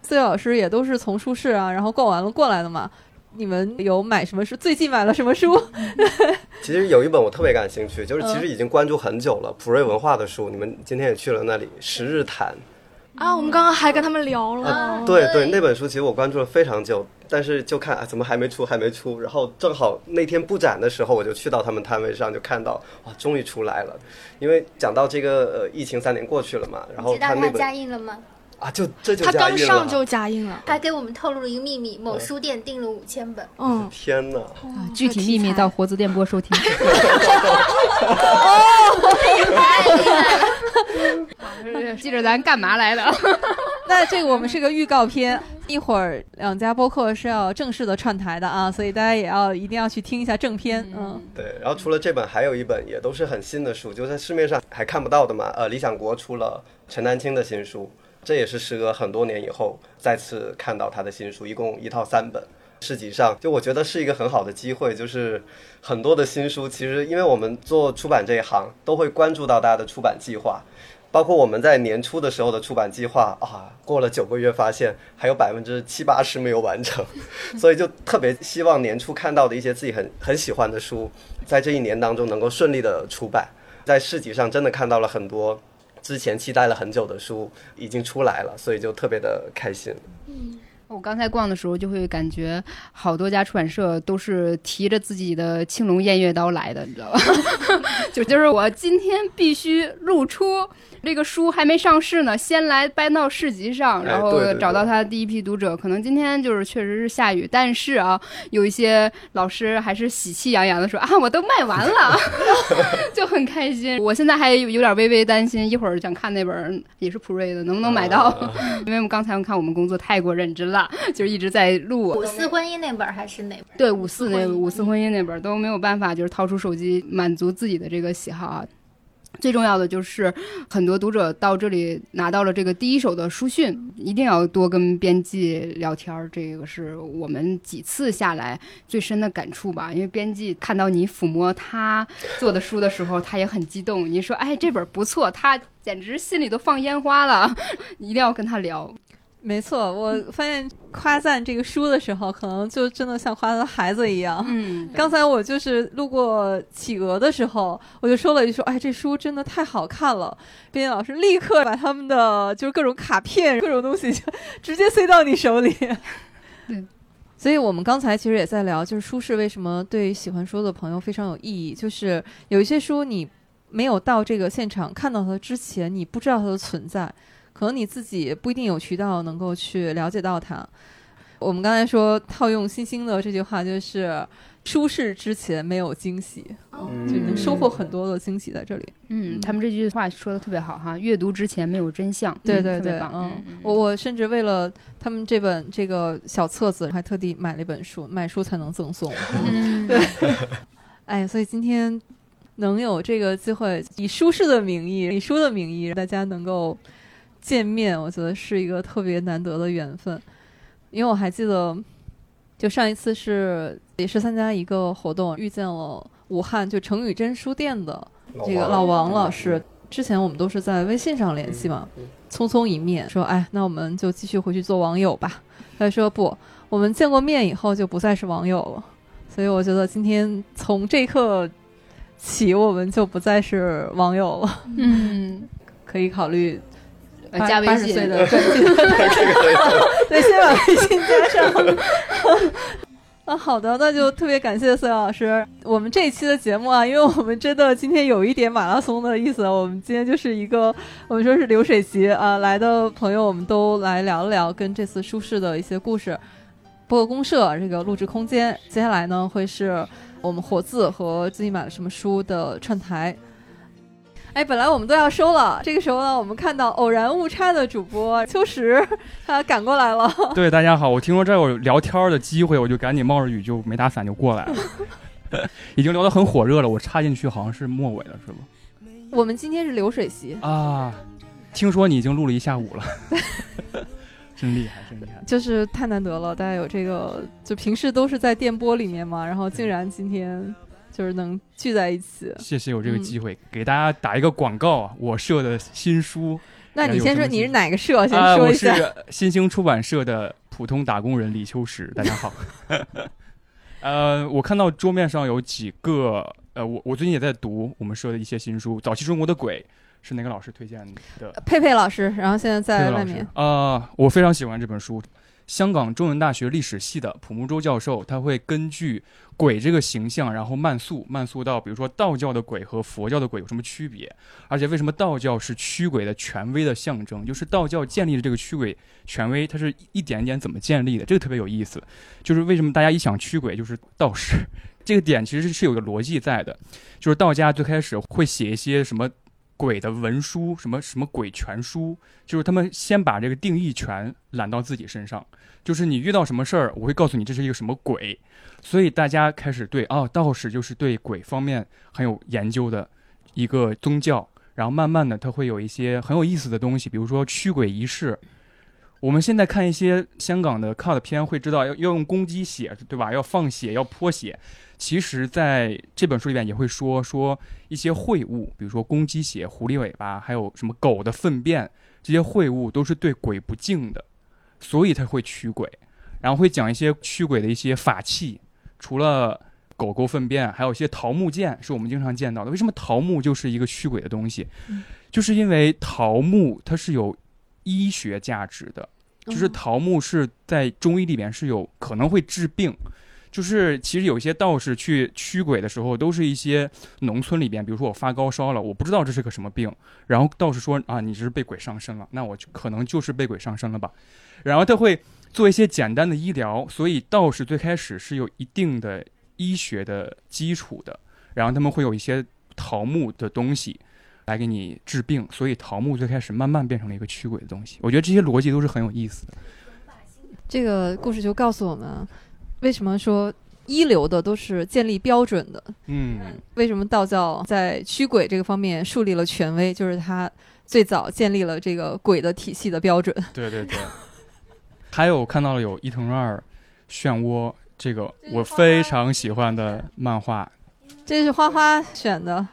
四位老师也都是从书市啊，然后逛完了过来的嘛。你们有买什么书？最近买了什么书？*laughs* 其实有一本我特别感兴趣，就是其实已经关注很久了，普瑞文化的书。你们今天也去了那里，《十日谈》啊，我们刚刚还跟他们聊了。对对，那本书其实我关注了非常久，但是就看啊，怎么还没出，还没出。然后正好那天布展的时候，我就去到他们摊位上，就看到哇，终于出来了。因为讲到这个呃，疫情三年过去了嘛，然后他那本加印了吗？啊，就这就他刚上就加印了，还给我们透露了一个秘密：某书店订了五千本。嗯，天哪！具体秘密到活字电波收听。*laughs* 哦，*laughs* 记着咱干嘛来的？*laughs* 那这个我们是个预告片，一会儿两家播客是要正式的串台的啊，所以大家也要一定要去听一下正片。嗯，对。然后除了这本，还有一本也都是很新的书，就在市面上还看不到的嘛。呃，理想国出了陈丹青的新书。这也是时隔很多年以后再次看到他的新书，一共一套三本。市集上，就我觉得是一个很好的机会，就是很多的新书，其实因为我们做出版这一行，都会关注到大家的出版计划，包括我们在年初的时候的出版计划啊，过了九个月发现还有百分之七八十没有完成，所以就特别希望年初看到的一些自己很很喜欢的书，在这一年当中能够顺利的出版。在市集上真的看到了很多。之前期待了很久的书已经出来了，所以就特别的开心。嗯，我刚才逛的时候就会感觉好多家出版社都是提着自己的青龙偃月刀来的，你知道吧？*laughs* 就就是我今天必须露出。这个书还没上市呢，先来搬到市集上，然后找到他的第一批读者。可能今天就是确实是下雨，但是啊，有一些老师还是喜气洋洋的说啊，我都卖完了，*laughs* 就很开心。我现在还有点微微担心，一会儿想看那本也是普瑞的，能不能买到？*laughs* 因为我们刚才看我们工作太过认真了，*laughs* 就是一直在录。五四婚姻那本还是哪本？对，五四那五四婚姻那本都没有办法，就是掏出手机满足自己的这个喜好啊。最重要的就是，很多读者到这里拿到了这个第一手的书讯，一定要多跟编辑聊天儿，这个是我们几次下来最深的感触吧。因为编辑看到你抚摸他做的书的时候，他也很激动。你说，哎，这本不错，他简直心里都放烟花了，*laughs* 一定要跟他聊。没错，我发现夸赞这个书的时候，可能就真的像夸赞孩子一样。嗯，*laughs* 刚才我就是路过企鹅的时候，我就说了一句说：“哎，这书真的太好看了。”编辑老师立刻把他们的就是各种卡片、各种东西就直接塞到你手里。*laughs* 对，所以我们刚才其实也在聊，就是书是为什么对喜欢书的朋友非常有意义。就是有一些书你没有到这个现场看到它之前，你不知道它的存在。可能你自己不一定有渠道能够去了解到它。我们刚才说套用星星的这句话，就是舒适之前没有惊喜，嗯就能收获很多的惊喜在这里。嗯，他们这句话说的特别好哈，阅读之前没有真相，对对对，嗯我我甚至为了他们这本这个小册子，还特地买了一本书，买书才能赠送。*laughs* 嗯对，*laughs* 哎，所以今天能有这个机会，以舒适的名义，以书的名义，大家能够见面，我觉得是一个特别难得的缘分。因为我还记得，就上一次是也是参加一个活动，遇见了武汉就成宇真书店的这个老王老师。之前我们都是在微信上联系嘛，匆匆一面说，哎，那我们就继续回去做网友吧。他说不，我们见过面以后就不再是网友了。所以我觉得今天从这一刻起，我们就不再是网友了。嗯，*laughs* 可以考虑呃加微信八十岁的对，*laughs* 先把微信加上。*laughs* 啊，好的，那就特别感谢孙老师。我们这一期的节目啊，因为我们真的今天有一点马拉松的意思，我们今天就是一个我们说是流水席啊，来的朋友我们都来聊一聊跟这次舒适的一些故事。播客公社这个录制空间，接下来呢会是我们活字和自己买了什么书的串台。哎，本来我们都要收了，这个时候呢，我们看到偶然误差的主播秋实，他赶过来了。对，大家好，我听说这儿有聊天的机会，我就赶紧冒着雨就没打伞就过来了。*laughs* 已经聊得很火热了，我插进去好像是末尾了，是吗？我们今天是流水席，啊，听说你已经录了一下午了，*laughs* 真厉害，真厉害。就是太难得了，大家有这个，就平时都是在电波里面嘛，然后竟然今天就是能聚在一起。谢谢有这个嗯机会，给大家打一个广告啊！我社的新书。那你先说你是哪个社？先说一下。是新兴出版社的普通打工人李秋实，大家好。*laughs* 呃，我看到桌面上有几个，呃，我我最近也在读我们社的一些新书，《早期中国的鬼》是哪个老师推荐的？佩佩老师，然后现在在外面。啊、我非常喜欢这本书。香港中文大学历史系的普木洲教授，他会根据鬼这个形象，然后慢速慢速到，比如说道教的鬼和佛教的鬼有什么区别，而且为什么道教是驱鬼的权威的象征，就是道教建立的这个驱鬼权威，它是一点点怎么建立的，这个特别有意思。就是为什么大家一想驱鬼就是道士，*laughs* 这个点其实是有个逻辑在的，就是道家最开始会写一些什么鬼的文书，什么什么鬼全书，就是他们先把这个定义权揽到自己身上，就是你遇到什么事儿，我会告诉你这是一个什么鬼，所以大家开始对哦，道士就是对鬼方面很有研究的一个宗教，然后慢慢的他会有一些很有意思的东西，比如说驱鬼仪式。我们现在看一些香港的 cut 片，会知道要要用公鸡血，对吧？要放血，要泼血。其实，在这本书里面也会说说一些秽物，比如说公鸡血、狐狸尾巴，还有什么狗的粪便，这些秽物都是对鬼不敬的，所以他会驱鬼。然后会讲一些驱鬼的一些法器，除了狗狗粪便，还有一些桃木剑，是我们经常见到的。为什么桃木就是一个驱鬼的东西？就是因为桃木它是有医学价值的，就是桃木是在中医里边是有可能会治病。就是其实有一些道士去驱鬼的时候，都是一些农村里边，比如说我发高烧了，我不知道这是个什么病，然后道士说啊，你这是被鬼上身了，那我就可能就是被鬼上身了吧，然后他会做一些简单的医疗，所以道士最开始是有一定的医学的基础的，然后他们会有一些桃木的东西来给你治病，所以桃木最开始慢慢变成了一个驱鬼的东西。我觉得这些逻辑都是很有意思的。这个故事就告诉我们，为什么说一流的都是建立标准的。嗯，为什么道教在驱鬼这个方面树立了权威？就是他最早建立了这个鬼的体系的标准。对对对。还有看到了有伊藤润二漩涡这个我非常喜欢的漫画，这是花花选的。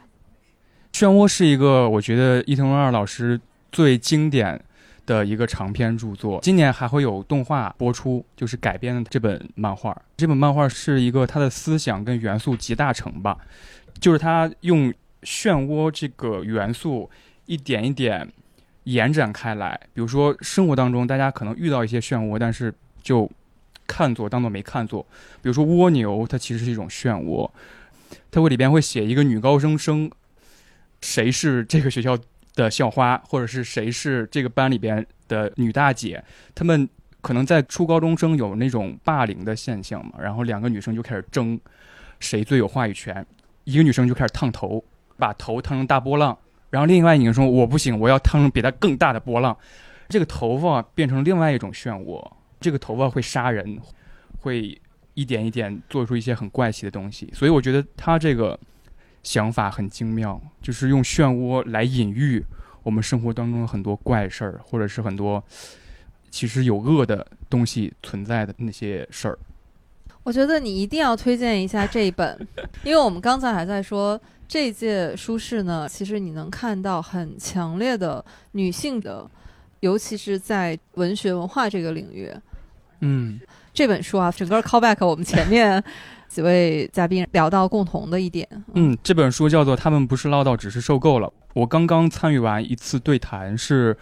漩涡是一个我觉得伊藤润二老师最经典的一个长篇著作，今年还会有动画播出，就是改编的这本漫画。这本漫画是一个他的思想跟元素集大成吧，就是他用漩涡这个元素一点一点延展开来。比如说生活当中大家可能遇到一些漩涡，但是就看作当做没看作。比如说蜗牛，它其实是一种漩涡，它会里边会写一个女高中生。谁是这个学校的校花，或者是谁是这个班里边的女大姐，她们可能在初高中生有那种霸凌的现象嘛，然后两个女生就开始争，谁最有话语权。一个女生就开始烫头，把头烫成大波浪，然后另外一个女生说：“我不行，我要烫成比她更大的波浪。”这个头发变成另外一种漩涡，这个头发会杀人，会一点一点做出一些很怪奇的东西。所以我觉得他这个想法很精妙，就是用漩涡来隐喻我们生活当中的很多怪事儿，或者是很多其实有恶的东西存在的那些事儿。我觉得你一定要推荐一下这一本，因为我们刚才还在说这一届书市呢，其实你能看到很强烈的女性的，尤其是在文学文化这个领域。嗯，这本书啊，整个 callback 我们前面几位嘉宾聊到共同的一点。嗯，这本书叫做《他们不是唠叨，只是受够了》。我刚刚参与完一次对谈，是。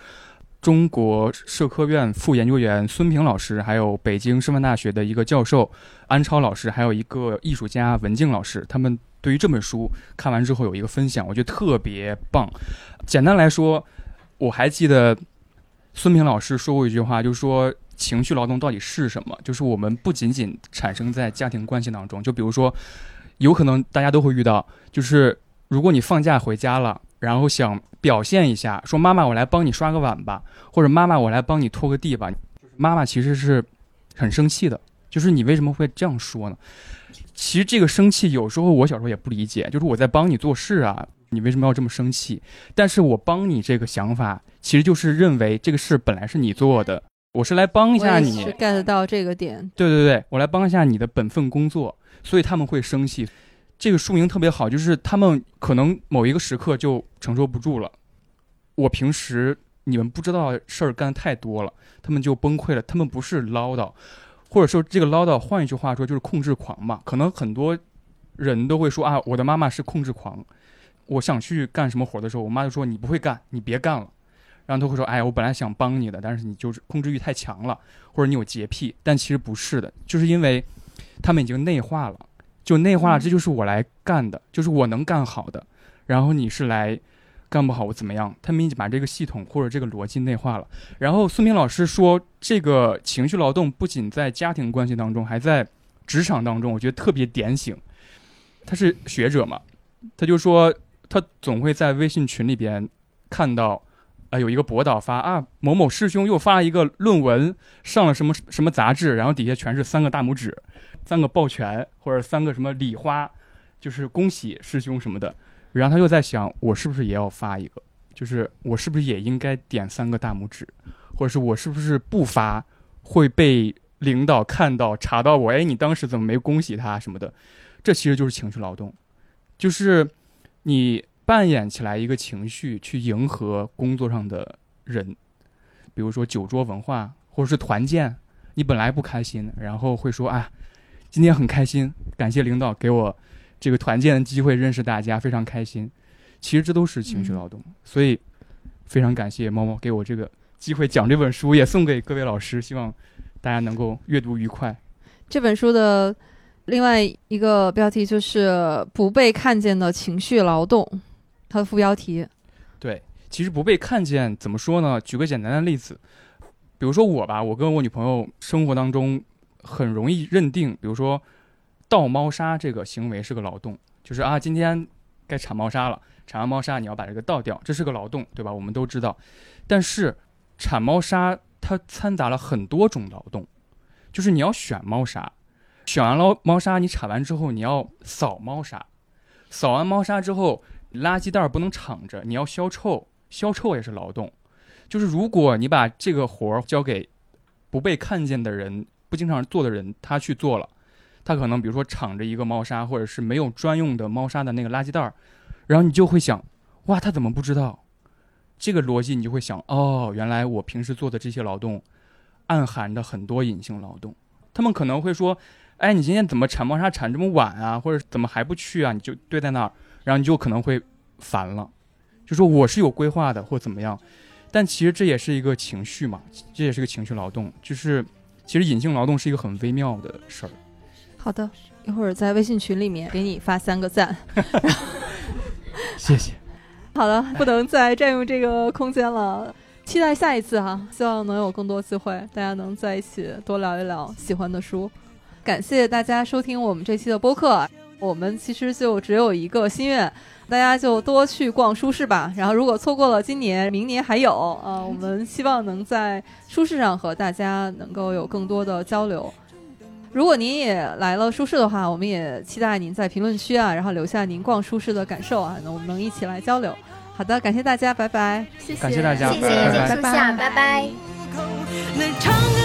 中国社科院副研究员孙平老师，还有北京师范大学的一个教授安超老师，还有一个艺术家文静老师，他们对于这本书看完之后有一个分享，我觉得特别棒。简单来说，我还记得孙平老师说过一句话，就是说情绪劳动到底是什么？就是我们不仅仅产生在家庭关系当中，就比如说，有可能大家都会遇到，就是如果你放假回家了。然后想表现一下，说妈妈，我来帮你刷个碗吧，或者妈妈，我来帮你拖个地吧。妈妈其实是很生气的，就是你为什么会这样说呢？其实这个生气有时候我小时候也不理解，就是我在帮你做事啊，你为什么要这么生气？但是我帮你这个想法，其实就是认为这个事本来是你做的，我是来帮一下你。get 到这个点。对对对，我来帮一下你的本分工作，所以他们会生气。这个书名特别好，就是他们可能某一个时刻就承受不住了。我平时你们不知道事儿干太多了，他们就崩溃了。他们不是唠叨，或者说这个唠叨，换一句话说就是控制狂嘛。可能很多人都会说啊，我的妈妈是控制狂。我想去干什么活的时候，我妈就说你不会干，你别干了。然后他会说，哎，我本来想帮你的，但是你就是控制欲太强了，或者你有洁癖。但其实不是的，就是因为他们已经内化了。就内化了，这就是我来干的，就是我能干好的，然后你是来干不好我怎么样？他们已经把这个系统或者这个逻辑内化了。然后苏明老师说，这个情绪劳动不仅在家庭关系当中，还在职场当中，我觉得特别点醒。他是学者嘛，他就说他总会在微信群里边看到，啊，有一个博导发啊，某某师兄又发了一个论文，上了什么什么杂志，然后底下全是三个大拇指。三个抱拳或者三个什么礼花，就是恭喜师兄什么的。然后他又在想，我是不是也要发一个？就是我是不是也应该点三个大拇指？或者是我是不是不发会被领导看到查到我？哎，你当时怎么没恭喜他什么的？这其实就是情绪劳动，就是你扮演起来一个情绪去迎合工作上的人，比如说酒桌文化或者是团建，你本来不开心，然后会说啊。今天很开心，感谢领导给我这个团建的机会，认识大家非常开心。其实这都是情绪劳动，所以非常感谢猫猫给我这个机会讲这本书，也送给各位老师，希望大家能够阅读愉快。这本书的另外一个标题就是“不被看见的情绪劳动”，它的副标题。对，其实不被看见怎么说呢？举个简单的例子，比如说我吧，我跟我女朋友生活当中。很容易认定，比如说倒猫砂这个行为是个劳动，就是啊，今天该铲猫砂了，铲完猫砂你要把这个倒掉，这是个劳动，对吧？我们都知道。但是铲猫砂它掺杂了很多种劳动，就是你要选猫砂，选完了猫砂你铲完之后你要扫猫砂，扫完猫砂之后垃圾袋不能敞着，你要消臭，消臭也是劳动。就是如果你把这个活儿交给不被看见的人。不经常做的人，他去做了，他可能比如说敞着一个猫砂，或者是没有专用的猫砂的那个垃圾袋儿，然后你就会想，哇，他怎么不知道？这个逻辑你就会想，哦，原来我平时做的这些劳动，暗含着很多隐性劳动。他们可能会说，哎，你今天怎么铲猫砂铲这么晚啊？或者怎么还不去啊？你就堆在那儿，然后你就可能会烦了，就说我是有规划的，或怎么样。但其实这也是一个情绪嘛，这也是个情绪劳动，就是。其实隐性劳动是一个很微妙的事儿。好的，一会儿在微信群里面给你发三个赞。*laughs* 谢谢。*laughs* 好的，不能再占用这个空间了。期待下一次哈，希望能有更多机会，大家能在一起多聊一聊喜欢的书。感谢大家收听我们这期的播客，我们其实就只有一个心愿，大家就多去逛书市吧。然后如果错过了今年，明年还有啊，我们希望能在书市上和大家能够有更多的交流。如果您也来了书市的话，我们也期待您在评论区啊，然后留下您逛书市的感受啊，那我们能一起来交流。好的，感谢大家，拜拜。谢谢，感谢大家谢谢拜拜叶树下，拜拜。那唱歌